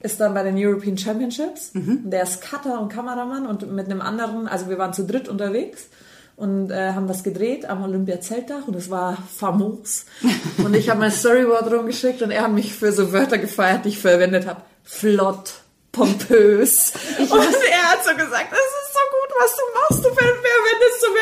S2: ist dann bei den European Championships. Und Der ist Cutter und Kameramann und mit einem anderen, also wir waren zu dritt unterwegs und äh, haben was gedreht am Olympia-Zeltdach und es war famos. (laughs) und ich habe mein Storyboard rumgeschickt und er hat mich für so Wörter gefeiert, die ich verwendet habe. Flott, pompös. und er hat so gesagt, das ist so gut, was du machst. Du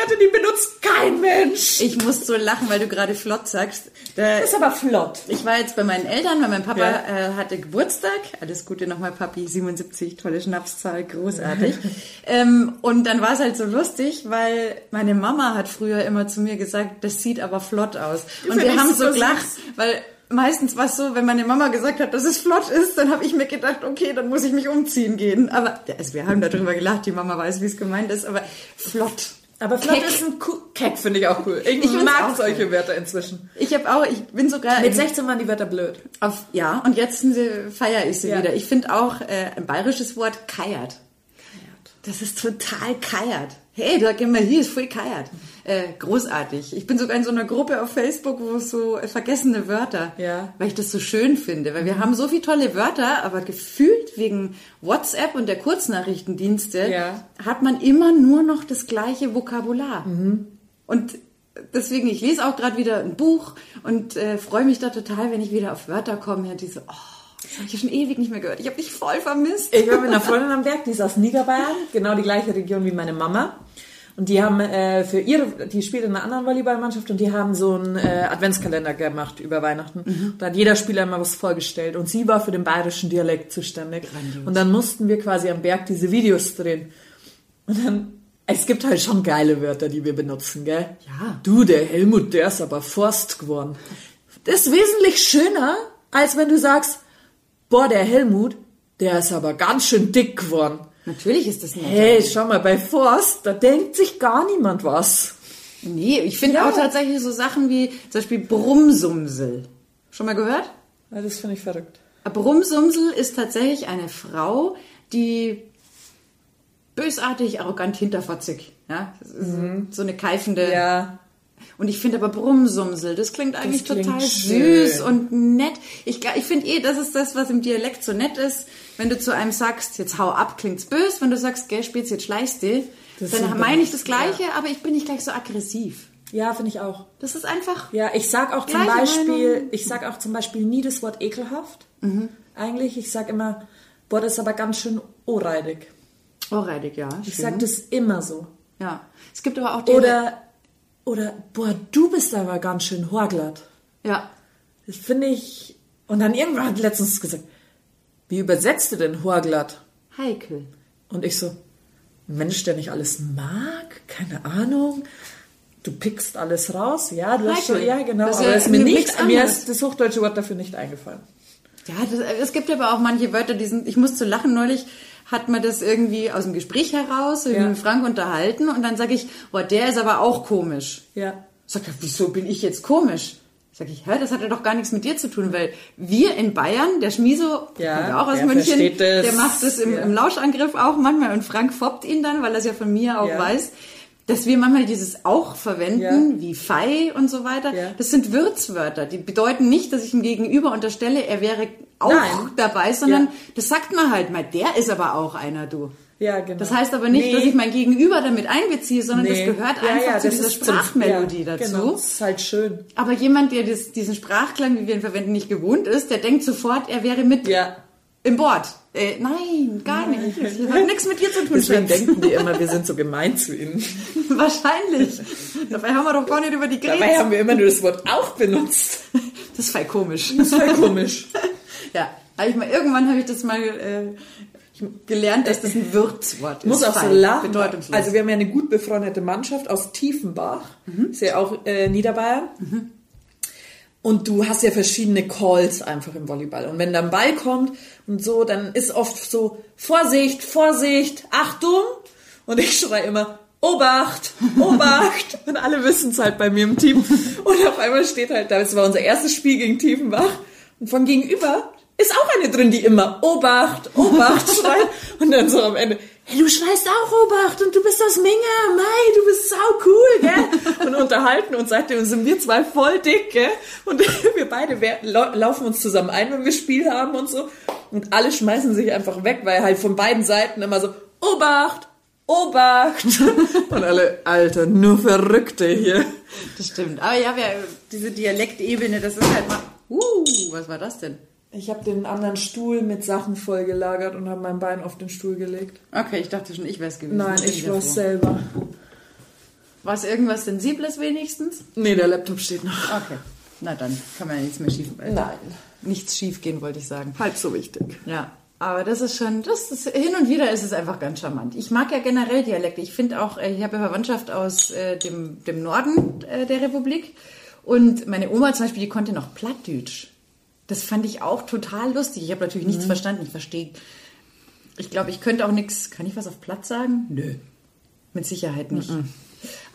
S2: Wörter, die benutzt kein Mensch.
S1: Ich muss so lachen, weil du gerade flott sagst. Da,
S2: Das ist aber flott.
S1: Ich war jetzt bei meinen Eltern, weil mein Papa
S2: Ja.
S1: äh, hatte Geburtstag. Alles Gute nochmal, Papi, 77, tolle Schnapszahl, großartig. (laughs) ähm, und dann war es halt so lustig, weil meine Mama hat früher immer zu mir gesagt, das sieht aber flott aus. Und wir haben so gelacht, weil meistens war es so, wenn meine Mama gesagt hat, dass es flott ist, dann habe ich mir gedacht, okay, dann muss ich mich umziehen gehen. Aber also wir haben darüber gelacht, die Mama weiß, wie es gemeint ist, aber flott.
S2: Aber flott ist ein cool, Keck finde ich auch cool. Ich,
S1: Ich
S2: mag solche
S1: cool.
S2: Wörter inzwischen.
S1: Ich habe auch, ich bin sogar
S2: Mit
S1: in-
S2: 16 waren die Wörter blöd.
S1: Auf, ja, und jetzt feiere ich sie
S2: Ja.
S1: wieder. Ich finde auch äh, ein bayerisches Wort keiert. Das ist total keiert. Hey, da gehen wir hier, ist voll keiert. Äh, großartig. Ich bin sogar in so einer Gruppe auf Facebook, wo es so äh, vergessene Wörter,
S2: Ja.
S1: weil ich das so schön finde. Weil wir haben so viele tolle Wörter, aber gefühlt wegen WhatsApp und der Kurznachrichtendienste
S2: Ja.
S1: hat man immer nur noch das gleiche Vokabular.
S2: Mhm.
S1: Und deswegen, ich lese auch gerade wieder ein Buch und äh, freue mich da total, wenn ich wieder auf Wörter komme. Ja, diese, oh, das habe ich schon ewig nicht mehr gehört. Ich habe dich voll vermisst.
S2: Ich war mit einer Freundin am Berg, die ist aus Niederbayern, genau die gleiche Region wie meine Mama. Und die haben äh, für ihre, die spielt in einer anderen Volleyballmannschaft und die haben so einen äh, Adventskalender gemacht über Weihnachten. Da hat jeder Spieler immer was vorgestellt und sie war für den bayerischen Dialekt zuständig. Und dann mussten wir quasi am Berg diese Videos drehen. Und dann, es gibt halt schon geile Wörter, die wir benutzen, gell?
S1: Ja.
S2: Du, der Helmut, der ist aber Forst geworden. Das ist wesentlich schöner, als wenn du sagst, boah, der Helmut, der ist aber ganz schön dick geworden.
S1: Natürlich ist das nicht.
S2: Hey, schau mal, bei Forst, da denkt sich gar niemand was.
S1: Nee, ich finde
S2: Ja.
S1: auch tatsächlich so Sachen wie zum Beispiel Brummsumsel. Schon mal gehört?
S2: Ja, das finde ich verrückt.
S1: Brummsumsel ist tatsächlich eine Frau, die bösartig, arrogant, hinterfotzig. Ja, das ist so eine keifende.
S2: Mhm. Ja.
S1: Und ich finde aber Brummsumsel, das klingt eigentlich
S2: klingt
S1: total
S2: schön.
S1: süß und nett. Ich, ich finde eh, das ist das, was im Dialekt so nett ist. Wenn du zu einem sagst, jetzt hau ab, klingt's bös. Wenn du sagst, gell, spielst jetzt schleichst du, dann meine ich das Gleiche, aber ich bin nicht gleich so aggressiv.
S2: Ja, finde ich auch.
S1: Das ist einfach,
S2: Ja, ich sag auch zum Beispiel,
S1: Meinung.
S2: ich sag auch zum Beispiel nie das Wort ekelhaft.
S1: Mhm.
S2: Eigentlich, ich sag immer, boah, das ist aber ganz schön ohrreidig.
S1: vorreitig, ja.
S2: Ich
S1: schön.
S2: sag das immer so.
S1: Ja. Es gibt aber auch die,
S2: Oder, oder, boah, du bist aber ganz schön horglatt.
S1: ja.
S2: Das finde ich, und dann irgendwann hat letztens gesagt, wie übersetzt du denn horglatt?
S1: Heikel.
S2: Und ich so, Mensch, der nicht alles mag, keine Ahnung. Du pickst alles raus, ja, du hast schon, ja genau,
S1: Das
S2: aber ist mir nicht, mir ist das hochdeutsche Wort dafür nicht eingefallen.
S1: Ja, das, es gibt aber auch manche Wörter, die sind, ich muss zu lachen, neulich hat man das irgendwie aus dem Gespräch heraus,
S2: Ja.
S1: mit Frank unterhalten und dann sage ich, boah, der ist aber auch komisch.
S2: Ja.
S1: Sagt er, wieso bin ich jetzt komisch? Sag ich, hä, das hat ja doch gar nichts mit dir zu tun, weil wir in Bayern, der Schmiso,
S2: Ja,
S1: kommt ja auch aus München, der macht das im,
S2: Ja.
S1: im Lauschangriff auch manchmal und Frank foppt ihn dann, weil er es ja von mir auch
S2: Ja.
S1: weiß, dass wir manchmal dieses auch verwenden, wie Fei und so weiter.
S2: Ja.
S1: Das sind Würzwörter, die bedeuten nicht, dass ich ihm gegenüber unterstelle, er wäre auch
S2: Nein.
S1: dabei, sondern
S2: Ja.
S1: das sagt man halt mal, der ist aber auch einer, du.
S2: Ja, genau.
S1: Das heißt aber nicht,
S2: Nee.
S1: dass ich mein Gegenüber damit einbeziehe, sondern
S2: Nee.
S1: das gehört
S2: Ja,
S1: einfach
S2: ja,
S1: zu dieser Sprachmelodie
S2: ja,
S1: dazu.
S2: Genau, das ist halt schön.
S1: Aber jemand, der das, diesen Sprachklang, wie wir ihn verwenden, nicht gewohnt ist, der denkt sofort, er wäre mit
S2: Ja.
S1: im Board. Äh, nein, gar nicht. Das hat nichts mit dir zu tun,
S2: Deswegen
S1: Schatz.
S2: denken die immer, wir sind so gemein zu ihnen. (laughs)
S1: Wahrscheinlich. Dabei haben wir doch gar nicht über die
S2: Dabei
S1: geredet.
S2: haben wir immer nur das Wort auch benutzt.
S1: Das ist voll komisch.
S2: Das ist voll komisch. (laughs)
S1: Ja, hab ich mal, irgendwann habe ich das mal äh, gelernt, dass das ein Würzwort
S2: Ich muss
S1: ist.
S2: auch so lachen. Also wir haben ja eine gut befreundete Mannschaft aus Tiefenbach. Ist ja auch äh, Niederbayern. Und du hast ja verschiedene Calls einfach im Volleyball. Und wenn dann Ball kommt und so, dann ist oft so Vorsicht, Vorsicht, Achtung. Und ich schreie immer Obacht, Obacht. (laughs) und alle wissen es halt bei mir im Team. Und auf einmal steht halt da, das war unser erstes Spiel gegen Tiefenbach. Und von gegenüber ist auch eine drin, die immer Obacht, Obacht (laughs) schreit. Und dann so am Ende, hey, du schreist auch Obacht und du bist aus Minga, Mai, du bist sau cool, gell? Und unterhalten uns seitdem sind wir zwei voll dick, gell? Und (laughs) wir beide laufen uns zusammen ein, wenn wir Spiel haben und so. Und alle schmeißen sich einfach weg, weil halt von beiden Seiten immer so, Obacht, Obacht. (laughs) Und alle, Alter, nur Verrückte hier.
S1: das stimmt. Aber ja, wir, diese Dialektebene, das ist halt mal... Uh, was war das denn?
S2: Ich habe den anderen Stuhl mit Sachen vollgelagert und habe mein Bein auf den Stuhl gelegt.
S1: Okay, ich dachte schon, ich wäre es gewesen.
S2: Nein, ich war
S1: froh.
S2: selber.
S1: War es irgendwas Sensibles wenigstens?
S2: Nee, der Laptop steht noch.
S1: Okay. Na dann kann man ja nichts mehr schief. Äh,
S2: Nein.
S1: Nichts schief gehen, wollte ich sagen.
S2: Halb so wichtig.
S1: Ja. Aber das ist schon, das ist, hin und wieder ist es einfach ganz charmant. Ich mag ja generell Dialekte. Ich finde auch, äh, ich habe ja Verwandtschaft aus äh, dem, dem Norden äh, der Republik. Und meine Oma zum Beispiel, die konnte noch Plattdeutsch. Das fand ich auch total lustig. Ich habe natürlich nichts verstanden. Ich verstehe. Ich glaube, ich könnte auch nichts. Kann ich was auf Platt sagen? Nö. Mit Sicherheit nicht.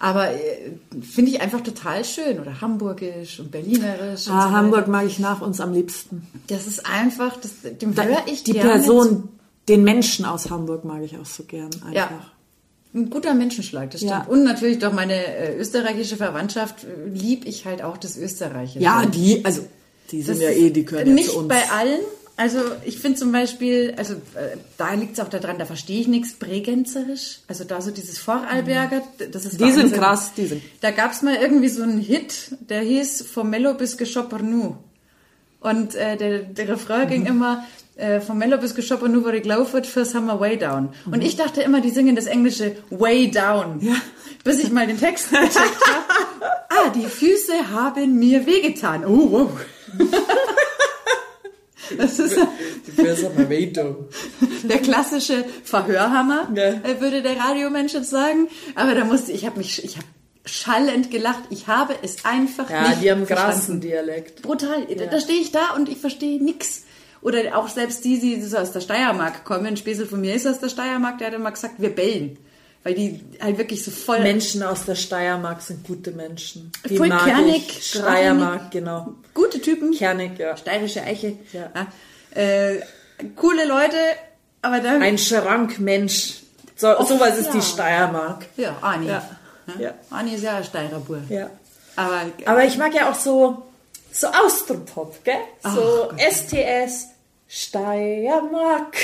S1: Aber äh, finde ich einfach total schön. Oder Hamburgisch und Berlinerisch. und
S2: Ah,
S1: so
S2: Hamburg mag ich nach uns am liebsten.
S1: Das ist einfach, das, dem
S2: Da,
S1: höre ich
S2: die Person, den Menschen aus Hamburg mag ich auch so gern. Einfach.
S1: Ja. Ein guter Menschenschlag, das stimmt.
S2: Ja.
S1: Und natürlich doch meine äh, österreichische Verwandtschaft äh, lieb ich halt auch das Österreichische.
S2: Ja, die, also, die sind
S1: Das
S2: ja eh, die ja
S1: Nicht
S2: zu uns.
S1: bei allen. Also ich finde zum Beispiel, also äh, da liegt es auch daran, da verstehe ich nichts Bregenzerisch. Also da so dieses Vorarlberger, das ist
S2: Mhm. Die sind
S1: Wahnsinn.
S2: krass, die sind-
S1: Da gab es mal irgendwie so einen Hit, der hieß Vom Mello bis Geschoppernu. Und äh, der, der Refrain ging
S2: Mhm.
S1: immer, äh, vom Mello bis Geschoppernu, ich gelaufen fürs Hammer Way Down.
S2: Mhm.
S1: Und ich dachte immer, die singen das englische Way Down. Bis ich mal den Text gecheckt habe. (laughs) Ah, die Füße haben mir wehgetan. Oh, wow. (laughs) Das ist der klassische Verhörhammer,
S2: Ja.
S1: äh, würde der Radiomensch jetzt sagen. Aber da musste ich, habe mich, ich habe schallend gelacht. Ich habe es einfach
S2: Ja,
S1: nicht
S2: die haben krassen Dialekt.
S1: Brutal. Da, da stehe ich da und ich verstehe nix. Oder auch selbst die, die so aus der Steiermark kommen. Ein Späßel von mir ist aus der Steiermark, der hat immer gesagt, wir bellen. Weil die halt wirklich so voll...
S2: Menschen aus der Steiermark sind gute Menschen. Die
S1: Voll kernig,
S2: ich. Steiermark, genau.
S1: Gute Typen.
S2: Kernig, ja.
S1: Steirische Eiche.
S2: Ja.
S1: Äh, coole Leute, aber da...
S2: Ein Schrankmensch. So, sowas ist
S1: ja.
S2: die Steiermark.
S1: ja, Ani.
S2: Ja. Ja.
S1: Ani ist ja ein Steirer Bub.
S2: Ja.
S1: Aber,
S2: Aber ich mag ja auch so, so Austropop, gell? So
S1: Ach
S2: STS, Steiermark.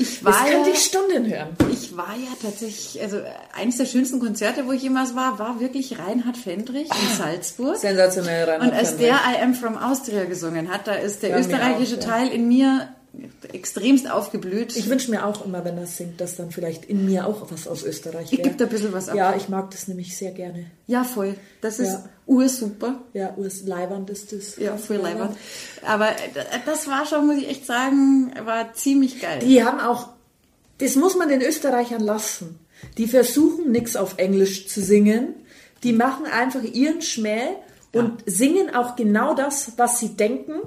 S1: Ich war
S2: das könnte
S1: ja-
S2: ich Stunden hören.
S1: Ich war ja tatsächlich, also eines der schönsten Konzerte, wo ich jemals war, war wirklich Reinhard Fendrich in Salzburg.
S2: Sensationell, Reinhard
S1: Und als
S2: Fendrich.
S1: der I Am From Austria gesungen hat, da ist der
S2: Ja,
S1: österreichische
S2: auch, ja.
S1: Teil in mir extremst aufgeblüht.
S2: Ich wünsche mir auch immer, wenn er singt, dass dann vielleicht in mir auch was aus Österreich
S1: Ich
S2: wäre.
S1: da ein bisschen was ab.
S2: Ja, ich mag das nämlich sehr gerne.
S1: Ja, voll. Das ist
S2: Ja.
S1: ursuper.
S2: Ja, Urs Leiwand ist das.
S1: Ja, voll leibend. Aber äh, das war schon, muss ich echt sagen, war ziemlich geil.
S2: Die haben auch das muss man den Österreichern lassen. Die versuchen nichts auf Englisch zu singen. Die machen einfach ihren Schmäh und singen auch genau das, was sie denken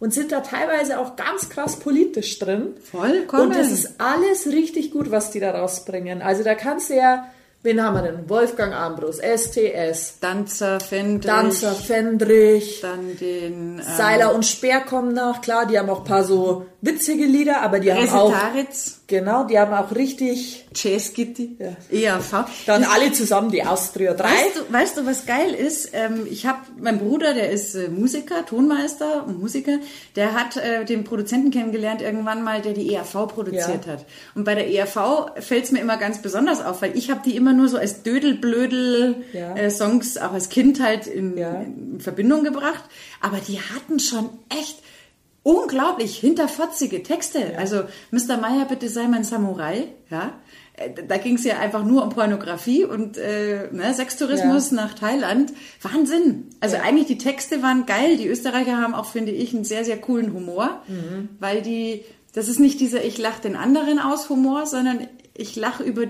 S2: und sind da teilweise auch ganz krass politisch drin.
S1: Vollkommen.
S2: Und es ist alles richtig gut, was die da rausbringen. Also da kannst du ja, wen haben wir denn? Wolfgang Ambrus, STS,
S1: Danzer, Fendrich.
S2: Danzer, Fendrich,
S1: Dann den... Ähm,
S2: Seiler und Speer kommen nach. Klar, die haben auch ein paar so witzige Lieder, aber die haben auch, genau, die haben auch richtig,
S1: Chess-Gitti,
S2: Ja.
S1: ERV.
S2: dann
S1: Das-
S2: alle zusammen die Austria 3.
S1: Weißt du, weißt du, was geil ist? Ähm, ich habe mein Bruder, der ist äh, Musiker, Tonmeister und Musiker, der hat äh, den Produzenten kennengelernt irgendwann mal, der die ERV produziert
S2: Ja.
S1: hat. Und bei der ERV fällt es mir immer ganz besonders auf, weil ich habe die immer nur so als Dödelblödel
S2: Ja.
S1: äh, Songs auch als Kind halt in, in Verbindung gebracht. Aber die hatten schon echt unglaublich hinterfotzige Texte. Also Mr. Meyer, bitte sei mein Samurai, ja. Äh, Da ging es ja einfach nur um Pornografie und äh, ne, Sextourismus
S2: Ja.
S1: nach Thailand. Wahnsinn. Also
S2: Ja.
S1: eigentlich die Texte waren geil. Die Österreicher haben auch, finde ich, einen sehr, sehr coolen Humor,
S2: Mhm.
S1: weil die, das ist nicht dieser Ich lach den anderen aus Humor, sondern ich lach über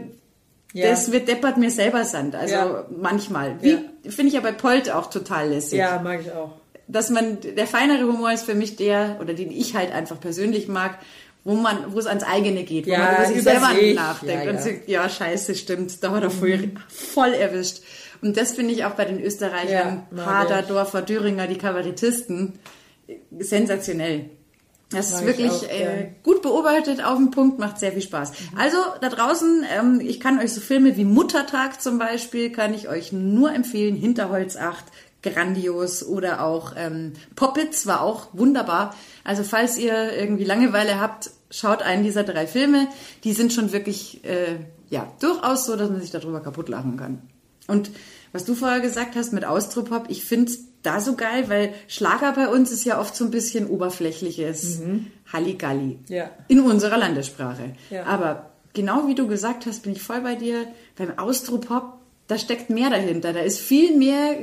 S2: Ja.
S1: das wird deppert mir selber Sand. Also
S2: Ja.
S1: manchmal. Wie
S2: Ja.
S1: finde ich ja bei Polt auch total lässig
S2: Ja, mag ich auch.
S1: Dass man der feinere Humor ist für mich der oder den ich halt einfach persönlich mag, wo man wo es ans eigene geht, wo
S2: Ja,
S1: man über sich selber
S2: sich.
S1: nachdenkt
S2: Ja,
S1: und
S2: ja.
S1: sagt, ja scheiße, stimmt, da hat er voll, voll erwischt. Und das finde ich auch bei den Österreichern,
S2: Ja, ich.
S1: Dorfer, Thüringer, die Kabarettisten, sensationell. Das
S2: Mag
S1: ist
S2: ich
S1: wirklich
S2: auch
S1: äh, gut beobachtet, auf den Punkt, macht sehr viel Spaß. Also da draußen, ähm, ich kann euch so Filme wie Muttertag zum Beispiel, kann ich euch nur empfehlen. Hinterholz 8, grandios. Oder auch ähm, Poppets war auch wunderbar. Also falls ihr irgendwie Langeweile habt, schaut einen dieser drei Filme. Die sind schon wirklich, äh, ja, durchaus so, dass man sich darüber kaputt lachen kann. Und was du vorher gesagt hast mit Austropop, ich find's da so geil, weil Schlager bei uns ist ja oft so ein bisschen oberflächliches Halligalli
S2: Ja.
S1: in unserer Landessprache.
S2: Ja.
S1: Aber genau wie du gesagt hast, bin ich voll bei dir. Beim Austropop, da steckt mehr dahinter. Da ist viel mehr,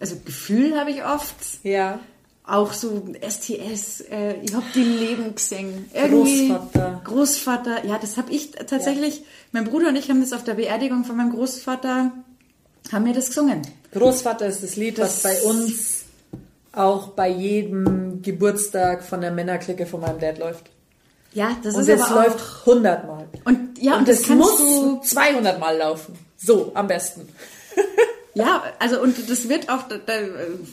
S1: also Gefühl habe ich oft.
S2: Ja.
S1: Auch so STS, äh, ich hab die Leben gesehen. Irgendwie
S2: Großvater.
S1: Großvater, ja, das habe ich tatsächlich, mein Bruder und ich haben das auf der Beerdigung von meinem Großvater, haben wir das gesungen.
S2: Großvater ist das Lied,
S1: Das-
S2: was bei uns auch bei jedem Geburtstag von der Männerklicke von meinem Dad läuft.
S1: Ja, das
S2: Und
S1: ist
S2: das
S1: aber
S2: läuft 100 Mal.
S1: und ja, und,
S2: Und
S1: das,
S2: das,
S1: kannst
S2: muss
S1: du
S2: 200 Mal laufen. So, am besten. (laughs)
S1: Ja, also und das wird auch, da,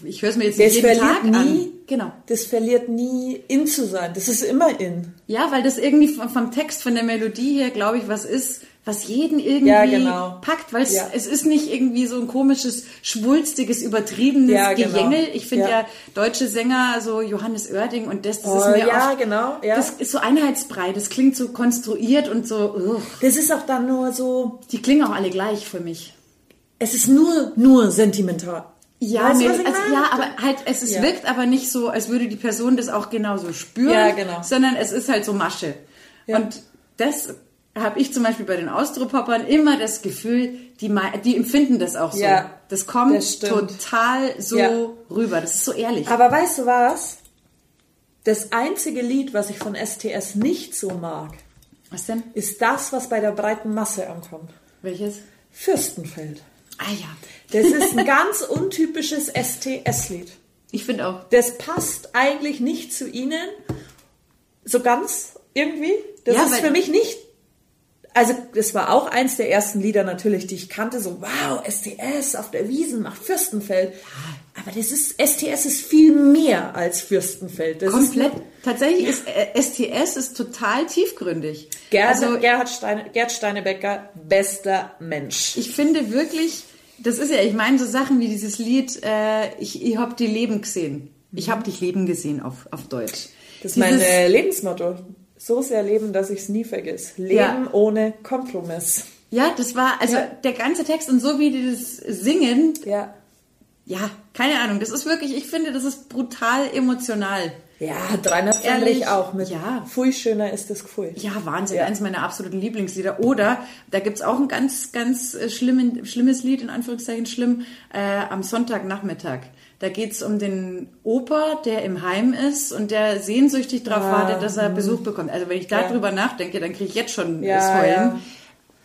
S1: ich höre es mir jetzt
S2: Das
S1: nicht jeden
S2: verliert
S1: Tag
S2: nie.
S1: an. Genau.
S2: Das verliert nie in zu sein. Das ist immer in.
S1: Ja, weil das irgendwie vom, vom Text, von der Melodie her, glaube ich, was ist, was jeden irgendwie
S2: Ja, genau.
S1: packt, weil es,
S2: Ja.
S1: es ist nicht irgendwie so ein komisches, schwulstiges, übertriebenes
S2: Ja, genau.
S1: Ich finde ja. Deutsche Sänger, so Johannes Oerding und das, das
S2: Oh,
S1: ist mir
S2: ja,
S1: oft,
S2: genau, ja.
S1: das ist so einheitsbrei, das klingt so konstruiert und so, ugh.
S2: Das ist auch dann nur so,
S1: die klingen auch alle gleich für mich.
S2: es ist nur, nur sentimental.
S1: Ja,
S2: Weißt ich
S1: also, ja, aber halt, es ist, wirkt aber nicht so, als würde die Person das auch genauso spüren,
S2: Ja, genau.
S1: sondern es ist halt so Masche. Und das habe ich zum Beispiel bei den Austropoppern immer das Gefühl, die, die empfinden das auch so.
S2: Ja,
S1: das kommt
S2: das
S1: total so
S2: Ja.
S1: rüber. Das ist so ehrlich.
S2: Aber weißt du was? Das einzige Lied, was ich von STS nicht so mag,
S1: Was denn?
S2: ist das, was bei der breiten Masse ankommt.
S1: Welches?
S2: Fürstenfeld.
S1: Ah ja.
S2: Das ist ein ganz untypisches STS-Lied.
S1: Ich finde auch.
S2: Das passt eigentlich nicht zu ihnen, so ganz irgendwie. Das
S1: Ja,
S2: ist für mich nicht. Also, das war auch eins der ersten Lieder natürlich, die ich kannte. So, wow, STS auf der Wiesen macht Fürstenfeld. Aber das ist, STS ist viel mehr als Fürstenfeld. Das
S1: Komplett.
S2: Ist,
S1: Tatsächlich ist äh, STS ist total tiefgründig.
S2: Gerhard,
S1: also
S2: Gerhard Steine, Gerd Steinebecker, bester Mensch.
S1: ich finde wirklich, das ist ja, ich meine so Sachen wie dieses Lied, äh, ich, ich hab die Leben gesehen. Ich hab dich leben gesehen auf, auf Deutsch.
S2: Das ist
S1: Dieses-
S2: mein äh, Lebensmotto. So sehr leben, dass ich es nie vergiss. Leben
S1: Ja.
S2: ohne Kompromiss.
S1: Ja, das war, also
S2: Ja.
S1: der ganze Text und so wie die das singen,
S2: Ja.
S1: ja, keine Ahnung, das ist wirklich, ich finde, das ist brutal emotional.
S2: Ja, 300 Ehrlich, auch mit.
S1: Ja.
S2: Pfui, schöner ist das Gefühl.
S1: Ja, Wahnsinn. Ja. Eins meiner absoluten Lieblingslieder. Oder, da gibt's auch ein ganz, ganz äh, schlimmen, schlimmes Lied, in Anführungszeichen schlimm, äh, am Sonntagnachmittag. Da geht's um den Opa, der im Heim ist und der sehnsüchtig darauf ah, wartet, dass er hm. Besuch bekommt. Also wenn ich darüber ja. nachdenke, dann kriege ich jetzt schon ja, das Heulen.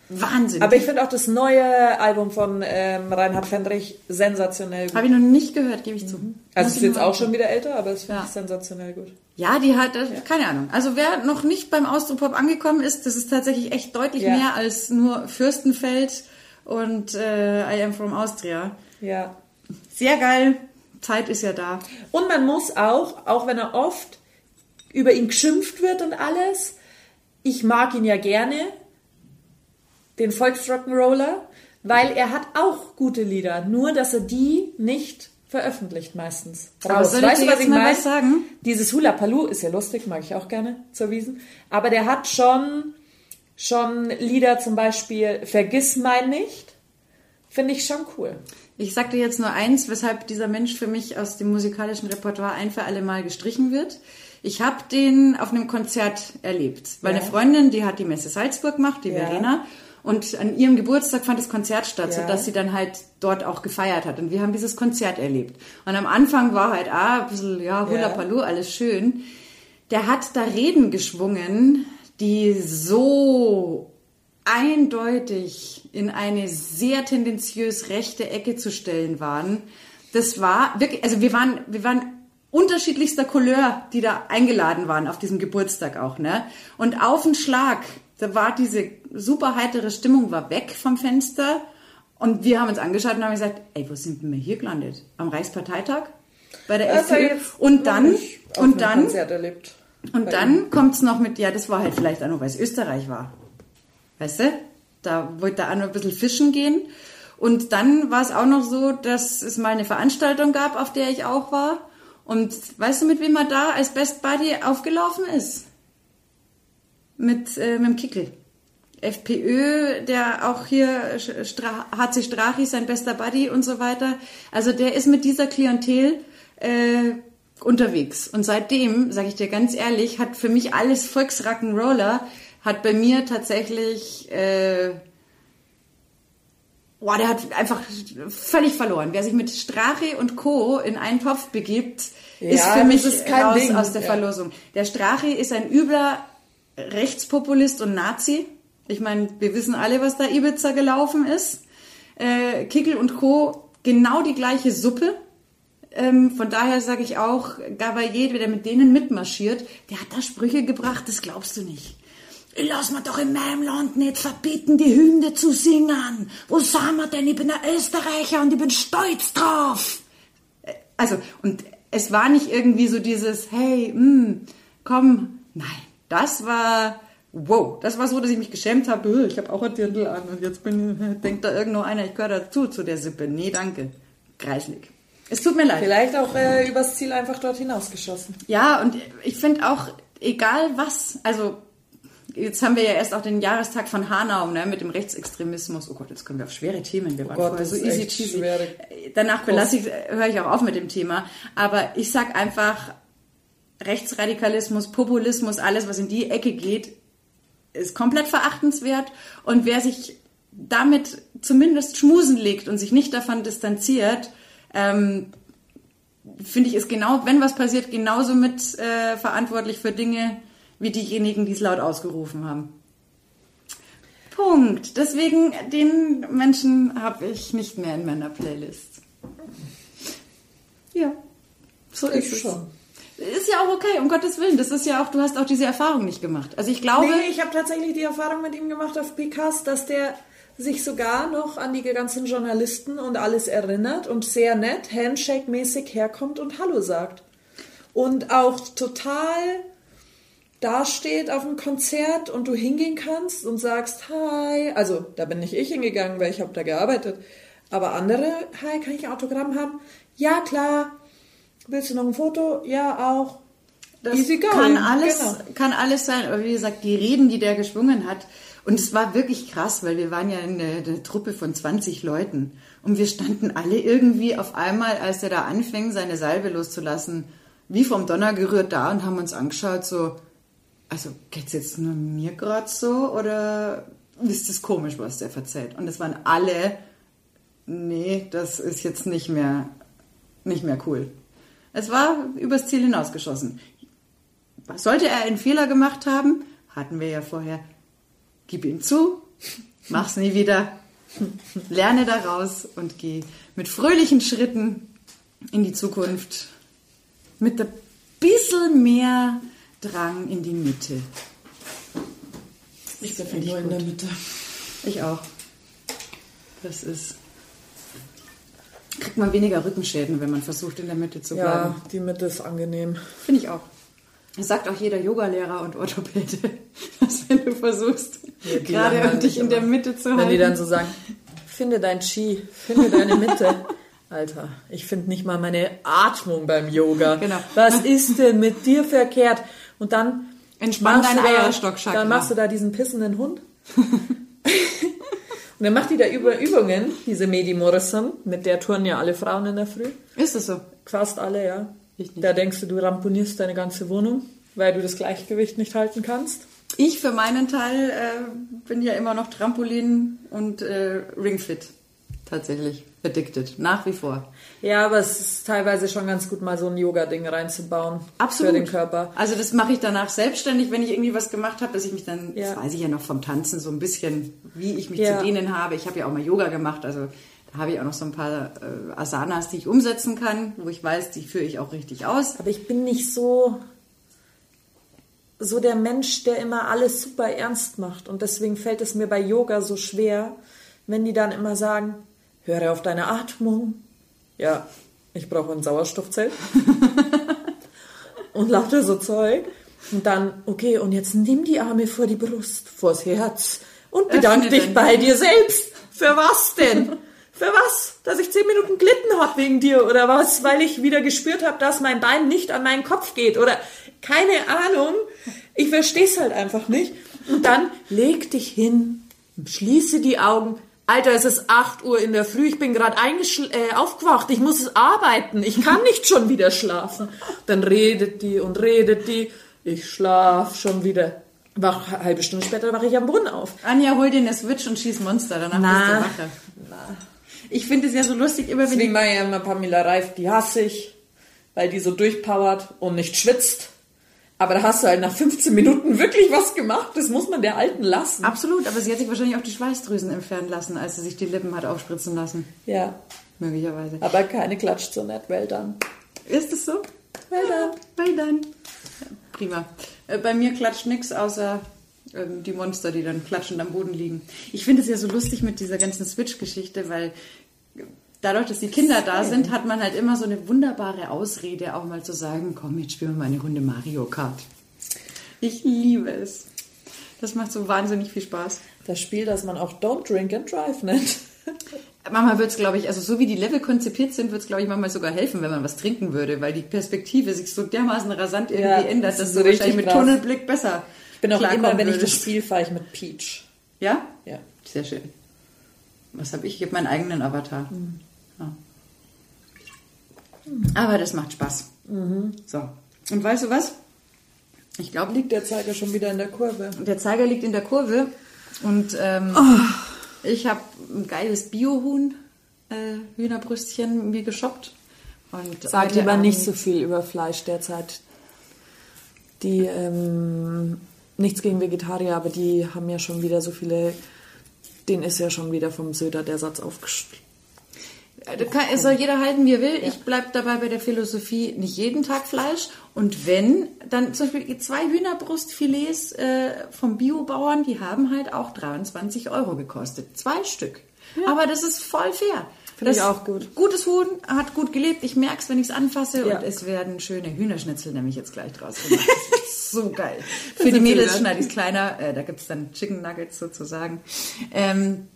S1: Wahnsinn.
S2: Aber ich finde auch das neue Album von ähm, Reinhard Fendrich sensationell
S1: gut. Habe ich noch nicht gehört, gebe ich zu.
S2: Also es ist jetzt auch schon wieder älter, aber es finde ja. ich sensationell gut.
S1: Ja, die hat, äh, ja. keine Ahnung. Also wer noch nicht beim Austropop angekommen ist, das ist tatsächlich echt deutlich ja. mehr als nur Fürstenfeld und äh, I Am From Austria.
S2: Ja.
S1: Sehr geil. Zeit ist ja da.
S2: Und man muss auch, auch wenn er oft über ihn geschimpft wird und alles, ich mag ihn ja gerne, den Volksrock'n'Roller, weil er hat auch gute Lieder, nur dass er die nicht veröffentlicht meistens.
S1: Aber soll weißt du, was ich mal was sagen?
S2: Dieses Hula Palu ist ja lustig, mag ich auch gerne zur Wiesen. Aber der hat schon, schon Lieder zum Beispiel Vergiss mein nicht. Finde ich schon cool.
S1: Ich sag dir jetzt nur eins, weshalb dieser Mensch für mich aus dem musikalischen Repertoire ein für alle Mal gestrichen wird. Ich habe den auf einem Konzert erlebt, weil ja. eine Freundin, die hat die Messe Salzburg gemacht, die ja. Verena, und an ihrem Geburtstag fand das Konzert statt, ja. sodass sie dann halt dort auch gefeiert hat. Und wir haben dieses Konzert erlebt. Und am Anfang war halt, ah, ein bisschen, ja, Hula Palu, alles schön. Der hat da Reden geschwungen, die so eindeutig in eine sehr tendenziös rechte Ecke zu stellen waren. Das war wirklich, also wir waren, wir waren unterschiedlichster Couleur, die da eingeladen waren auf diesem Geburtstag auch, ne? Und auf den Schlag da war diese super heitere Stimmung war weg vom Fenster und wir haben uns angeschaut und haben gesagt, ey, wo sind wir hier gelandet? Am Reichsparteitag? Bei der FPÖ? Und dann, und dann, und dann kommt's noch mit, ja, das war halt vielleicht auch noch, weil es Österreich war. Weißt du? Da wollte er auch noch ein bisschen fischen gehen. Und dann war es auch noch so, dass es mal eine Veranstaltung gab, auf der ich auch war. Und weißt du, mit wem er da als Best Buddy aufgelaufen ist? mit, äh, mit dem Kickel. FPÖ, der auch hier Stra HC Strachi, sein bester Buddy und so weiter. Also der ist mit dieser Klientel äh, unterwegs. Und seitdem, sage ich dir ganz ehrlich, hat für mich alles Volksrock'n'Roller, hat bei mir tatsächlich, äh, boah, der hat einfach völlig verloren. Wer sich mit Strache und Co. in einen Topf begibt, ja, ist für mich ist raus Ding. aus der ja. Verlosung. Der Strache ist ein übler Rechtspopulist und Nazi. Ich meine, wir wissen alle, was da Ibiza gelaufen ist. Äh, Kickel und Co. genau die gleiche Suppe. Ähm, von daher sage ich auch, Gavalier, der mit denen mitmarschiert, der hat da Sprüche gebracht, das glaubst du nicht. Lass mir doch in meinem Land nicht verbieten, die Hymne zu singen. Wo sind wir denn? Ich bin ein Österreicher und ich bin stolz drauf. Äh, also, und es war nicht irgendwie so dieses, hey, mh, hm, komm, nein das war wow, das war so, dass ich mich geschämt habe, ich habe auch ein Dirndl an und jetzt bin, denkt da irgendwo einer, ich gehöre dazu, zu der Sippe. Nee, danke. Kreislig. Es tut mir leid.
S2: Vielleicht auch äh, übers Ziel einfach dort hinausgeschossen.
S1: Ja, und ich finde auch, egal was, also jetzt haben wir ja erst auch den Jahrestag von Hanau ne, mit dem Rechtsextremismus. Oh Gott, jetzt kommen wir auf schwere Themen. Wir
S2: waren oh Gott, vorher so easy cheesy.
S1: Danach belasse ich, höre ich auch auf mit dem Thema. Aber ich sag einfach, Rechtsradikalismus, Populismus, alles, was in die Ecke geht, ist komplett verachtenswert. Und wer sich damit zumindest schmusen legt und sich nicht davon distanziert, ähm, finde ich, ist genau, wenn was passiert, genauso mit äh, verantwortlich für Dinge wie diejenigen, die es laut ausgerufen haben. Punkt. Deswegen, den Menschen habe ich nicht mehr in meiner Playlist. Ja, so ich ist es. Schon. Ist ja auch okay, um Gottes Willen. Das ist ja auch, du hast auch diese Erfahrung nicht gemacht. Also ich glaube.
S2: Nee, ich habe tatsächlich die Erfahrung mit ihm gemacht auf PKs, dass der sich sogar noch an die ganzen Journalisten und alles erinnert und sehr nett, Handshake-mäßig herkommt und Hallo sagt. Und auch total dasteht auf dem Konzert und du hingehen kannst und sagst Hi. Also da bin nicht ich hingegangen, weil ich habe da gearbeitet. Aber andere, Hi, kann ich ein Autogramm haben? Ja, klar. Willst du noch ein Foto? Ja, auch.
S1: Das Easy going. kann alles, genau. kann alles sein. Aber wie gesagt, die Reden, die der geschwungen hat, und es war wirklich krass, weil wir waren ja eine, eine Truppe von 20 Leuten und wir standen alle irgendwie auf einmal, als er da anfing, seine Salbe loszulassen, wie vom Donner gerührt da und haben uns angeschaut, so, also geht's jetzt nur mir gerade so oder ist das komisch, was der verzählt? Und es waren alle, nee, das ist jetzt nicht mehr, nicht mehr cool. Es war übers Ziel hinausgeschossen. Sollte er einen Fehler gemacht haben, hatten wir ja vorher, gib ihm zu, mach's nie wieder, lerne daraus und geh mit fröhlichen Schritten in die Zukunft mit ein bisschen mehr Drang in die Mitte.
S2: Ich bin nur in der Mitte.
S1: Ich auch. Das ist. Kriegt man weniger Rückenschäden, wenn man versucht, in der Mitte zu bleiben.
S2: Ja, die Mitte ist angenehm.
S1: Finde ich auch. Das sagt auch jeder Yogalehrer und Orthopäde, (laughs) dass wenn du versuchst,
S2: Ja,
S1: gerade
S2: langweilen
S1: dich
S2: mich
S1: in der. Mitte zu
S2: Wenn
S1: halten.
S2: die dann so sagen, finde dein Chi, finde deine (laughs) Mitte. Alter, ich finde nicht mal meine Atmung beim Yoga.
S1: Genau.
S2: Was ist denn mit dir verkehrt? Und dann
S1: Entspann
S2: machst
S1: dein
S2: du da-
S1: Eierstockchakra.
S2: Dann machst du da diesen pissenden Hund. (laughs) Und dann macht die da Übungen, diese Medi Morrison, mit der turnen ja alle Frauen in der Früh.
S1: ist es so?
S2: Fast alle, ja. Da denkst du, du ramponierst deine ganze Wohnung, weil du das Gleichgewicht nicht halten kannst.
S1: Ich für meinen Teil äh, bin ja immer noch Trampolin und äh, Ringfit. Tatsächlich. Addicted. Nach wie vor.
S2: Ja, aber es ist teilweise schon ganz gut, mal so ein Yoga-Ding reinzubauen.
S1: Absolut.
S2: Für den Körper.
S1: Also das mache ich danach selbstständig, wenn ich irgendwie was gemacht habe, dass ich mich dann,
S2: Ja.
S1: das weiß ich ja noch vom Tanzen, so ein bisschen, wie ich mich
S2: Ja.
S1: zu dehnen habe. Ich habe ja auch mal Yoga gemacht, also da habe ich auch noch so ein paar äh, Asanas, die ich umsetzen kann, wo ich weiß, die führe ich auch richtig aus.
S2: Aber ich bin nicht so, so der Mensch, der immer alles super ernst macht. Und deswegen fällt es mir bei Yoga so schwer, wenn die dann immer sagen, höre auf deine Atmung. Ja, ich brauche ein Sauerstoffzelt. (laughs) und lauter so Zeug. Und dann, okay, und jetzt nimm die Arme vor die Brust, vors Herz und bedank dich
S1: dein
S2: bei dir selbst. Für was denn? Für was? Dass ich zehn Minuten glitten hab wegen dir oder was? Weil ich wieder gespürt habe, dass mein Bein nicht an meinen Kopf geht oder keine Ahnung. Ich verstehe es halt einfach nicht. Und dann leg dich hin, schließe die Augen. Alter, es ist 8 Uhr in der Früh, ich bin gerade äh, aufgewacht, ich muss arbeiten, ich kann nicht schon wieder schlafen. Dann redet die und redet die, ich schlaf schon wieder. Wach, halbe Stunde später wache ich am Boden auf.
S1: Anja, hol dir eine Switch und schieß Monster, danach
S2: Na.
S1: bist du wacher. Ich finde es ja so lustig, immer wenn
S2: ich immer Pamela Reif, die hasse ich, weil die so durchpowert und nicht schwitzt. Aber da hast du halt nach 15 Minuten wirklich was gemacht. Das muss man der Alten lassen.
S1: Absolut, aber sie hat sich wahrscheinlich auch die Schweißdrüsen entfernen lassen, als sie sich die Lippen hat aufspritzen lassen.
S2: Ja,
S1: Möglicherweise.
S2: aber keine klatscht so nett. Well done.
S1: Ist es so?
S2: Well done.
S1: Weil dann. Ja, prima. Äh, Bei mir klatscht nichts außer ähm, die Monster, die dann klatschend am Boden liegen. Ich finde es ja so lustig mit dieser ganzen Switch-Geschichte, weil dadurch, dass die Kinder da sind, hat man halt immer so eine wunderbare Ausrede, auch mal zu sagen, komm, jetzt spielen wir mal eine Runde Mario Kart. Ich liebe es. Das macht so wahnsinnig viel Spaß.
S2: Das Spiel, das man auch Don't Drink and Drive nennt. (laughs)
S1: Manchmal wird es, glaube ich, also so wie die Level konzipiert sind, wird es, glaube ich, manchmal sogar helfen, wenn man was trinken würde, weil die Perspektive sich so dermaßen rasant irgendwie
S2: Ja,
S1: ändert,
S2: das
S1: dass du
S2: so richtig
S1: wahrscheinlich mit
S2: krass.
S1: Tunnelblick besser
S2: Ich bin auch immer, wenn ich das. Spiel fahre ich mit Peach.
S1: Ja?
S2: Ja.
S1: Sehr schön. Was habe ich? Ich habe meinen eigenen Avatar.
S2: Mhm.
S1: Aber das macht Spaß.
S2: Mhm.
S1: So. Und weißt du was? Ich glaube,
S2: Liegt der Zeiger schon wieder in der Kurve?
S1: der Zeiger liegt in der Kurve und ähm,
S2: Oh.
S1: ich habe ein geiles Biohuhn äh, Hühnerbrüstchen mir geshoppt. Und
S2: Sag
S1: heute
S2: lieber nicht
S1: Abend-
S2: so viel über Fleisch derzeit. Die, ähm, nichts gegen Vegetarier, aber die haben ja schon wieder so viele, den ist ja schon wieder vom Söder der Satz aufgestellt.
S1: Da kann, es soll jeder halten, wie er will. Ich bleibe dabei bei der Philosophie, nicht jeden Tag Fleisch. Und wenn, dann zum Beispiel zwei Hühnerbrustfilets äh, vom Biobauern, die haben halt auch 23 Euro gekostet. Zwei Stück. Aber das ist voll fair.
S2: Finde ich auch gut.
S1: Gutes Huhn, hat gut gelebt. Ich merke es, wenn ich es anfasse.
S2: Ja.
S1: Und es werden schöne Hühnerschnitzel nämlich jetzt gleich draus gemacht. Das ist (laughs) so geil. Für die Mädels schneide ich es kleiner. Äh, da gibt es dann Chicken Nuggets sozusagen. Ähm,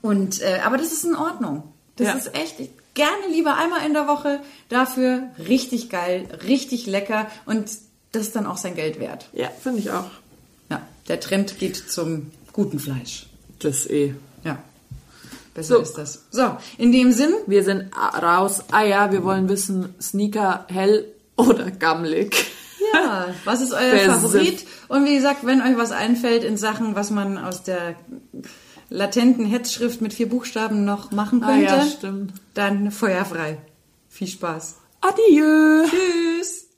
S1: und, äh, aber das ist in Ordnung. Das
S2: Ja.
S1: ist echt, gerne lieber einmal in der Woche. Dafür richtig geil, richtig lecker und das ist dann auch sein Geld wert.
S2: Ja, finde ich auch.
S1: Ja, der Trend geht zum guten Fleisch.
S2: Das eh.
S1: Ja, besser
S2: So.
S1: ist das. So, in dem Sinn,
S2: Wir sind raus. Ah ja, wir wollen wissen, Sneaker hell oder gammelig.
S1: Ja, was ist (laughs) euer. Favorit? Und wie gesagt, wenn euch was einfällt in Sachen, was man aus der latenten Hetzschrift mit vier Buchstaben noch machen
S2: Ah
S1: könnte,
S2: ja, stimmt.
S1: dann feuerfrei. Viel Spaß.
S2: Adieu.
S1: Tschüss.